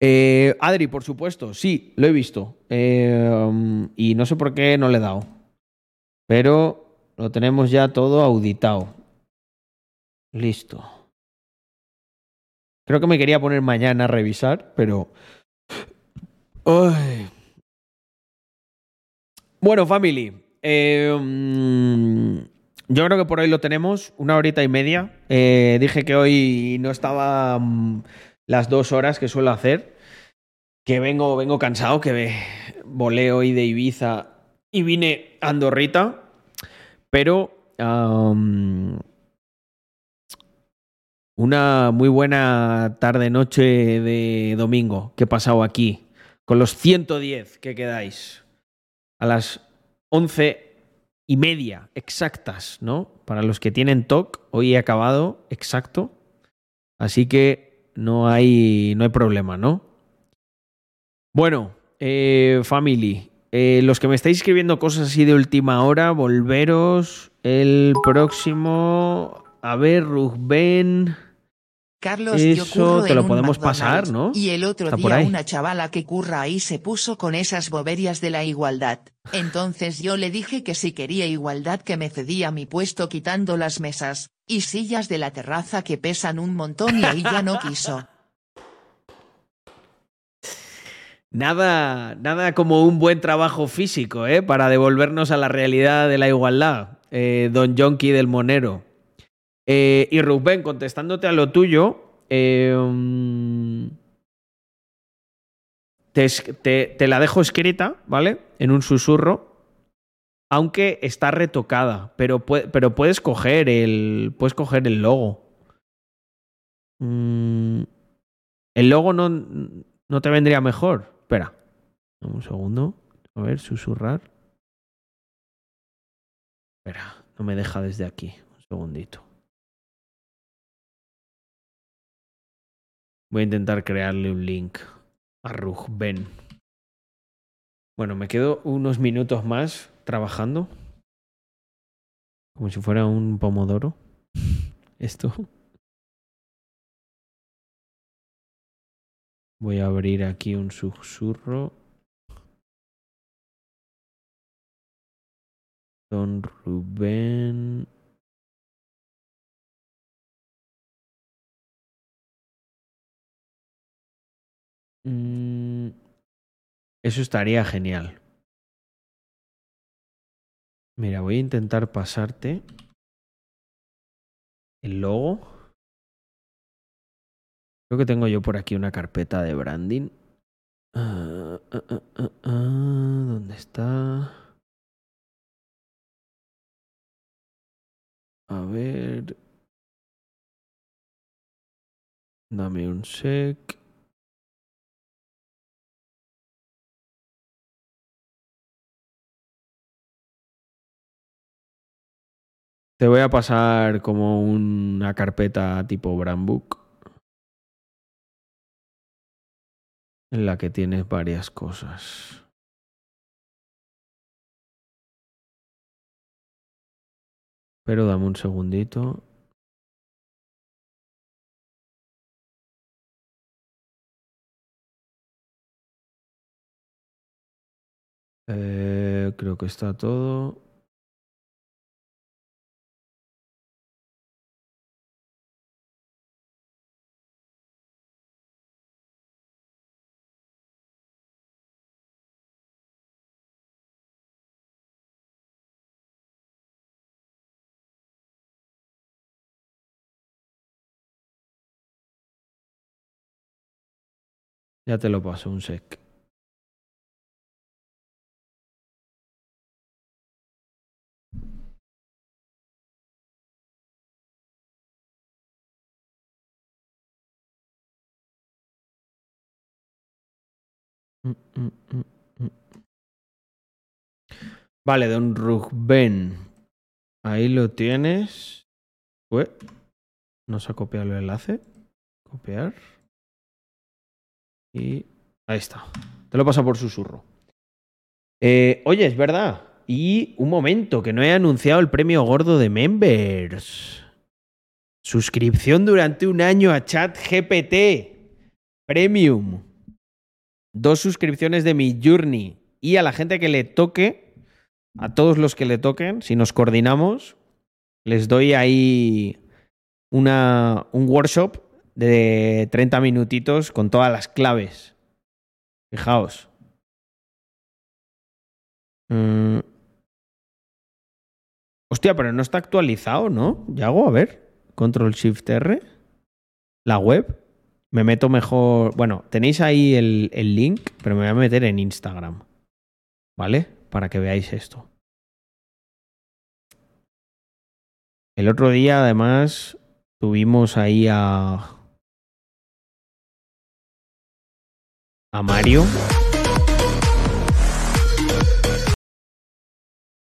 Eh, Adri, por supuesto, sí, lo he visto. Eh, y no sé por qué no le he dado. Pero lo tenemos ya todo auditado. Listo. Creo que me quería poner mañana a revisar, pero. Bueno, family. eh, mm, yo creo que por hoy lo tenemos. Una horita y media. Eh, dije que hoy no estaba mm, las dos horas que suelo hacer. Que vengo, vengo cansado, que volé hoy de Ibiza y vine a Andorrita. Pero. una muy buena tarde-noche de domingo que he pasado aquí, con los 110 que quedáis, a las 11 y media exactas, ¿no? Para los que tienen TOC, hoy he acabado exacto, así que no hay, no hay problema, ¿no? Bueno, eh, family, eh, los que me estáis escribiendo cosas así de última hora, volveros el próximo... A ver, Rubén... Carlos, yo Eso curro te lo podemos pasar, ¿no? Y el otro día una chavala que curra ahí se puso con esas boberias de la igualdad. Entonces yo le dije que si quería igualdad que me cedía mi puesto quitando las mesas y sillas de la terraza que pesan un montón y ahí ya no quiso. Nada, nada como un buen trabajo físico, ¿eh? Para devolvernos a la realidad de la igualdad, eh, don Jonky del Monero. Eh, y Rubén, contestándote a lo tuyo, mm, te, la dejo escrita, ¿vale? En un susurro, aunque está retocada, pero, pue- pero puedes coger el, puedes coger el logo. Mm, el logo no, no te vendría mejor. Espera. Un segundo. A ver, susurrar. Espera, no me deja desde aquí. Un segundito. Voy a intentar crearle un link a Rugben. Bueno, me quedo unos minutos más trabajando. Como si fuera un pomodoro. Esto. Voy a abrir aquí un susurro. Don Rubén. Mm, eso estaría genial. Mira, voy a intentar pasarte el logo. Creo que tengo yo por aquí una carpeta de branding. Ah, ah, ah, ¿Dónde está? A ver. Dame un sec. Te voy a pasar como una carpeta tipo brandbook en la que tienes varias cosas. Pero dame un segundito. Eh, creo que está todo. Ya te lo paso, un sec. Mm, mm, mm. Vale, don Rugben. Ahí lo tienes. Ue, No se ha copiado el enlace. Copiar. Y ahí está. Te lo paso por susurro. Eh, oye, es verdad. Y un momento, que no he anunciado el premio gordo de members. Suscripción durante un año a Chat GPT Premium. Dos suscripciones de mi Journey. Y a la gente que le toque, a todos los que le toquen, si nos coordinamos, les doy ahí una, un workshop de 30 minutitos con todas las claves. Fijaos. Mm. Hostia, pero no está actualizado, ¿no? Yago, a ver. Control Shift R. La web. Me meto mejor. Bueno, tenéis ahí el, el link, pero me voy a meter en Instagram. ¿Vale? Para que veáis esto. El otro día, además, tuvimos ahí a. A Mario.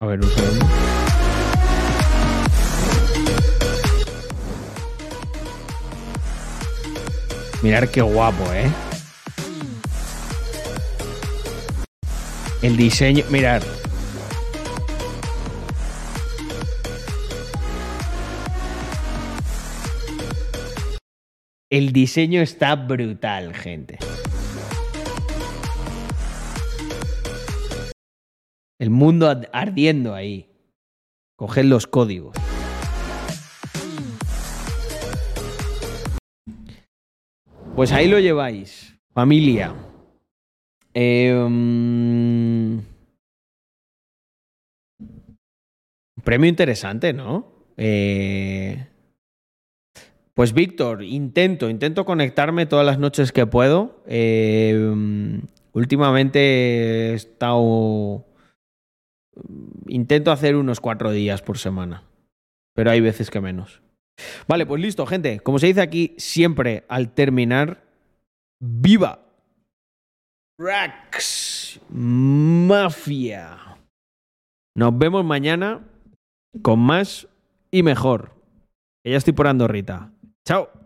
A ver. Mirar qué guapo, ¿eh? El diseño, mirar. El diseño está brutal, gente. El mundo ardiendo ahí. Coged los códigos. Pues ahí lo lleváis, familia. Mm, premio interesante, ¿no? Eh, pues Víctor, intento, intento conectarme todas las noches que puedo. Mm, últimamente he estado... Intento hacer unos cuatro días por semana, pero hay veces que menos. Vale, pues listo, gente. Como se dice aquí siempre al terminar, ¡viva! Rax Mafia. Nos vemos mañana con más y mejor. Ya estoy por Andorrita. Chao.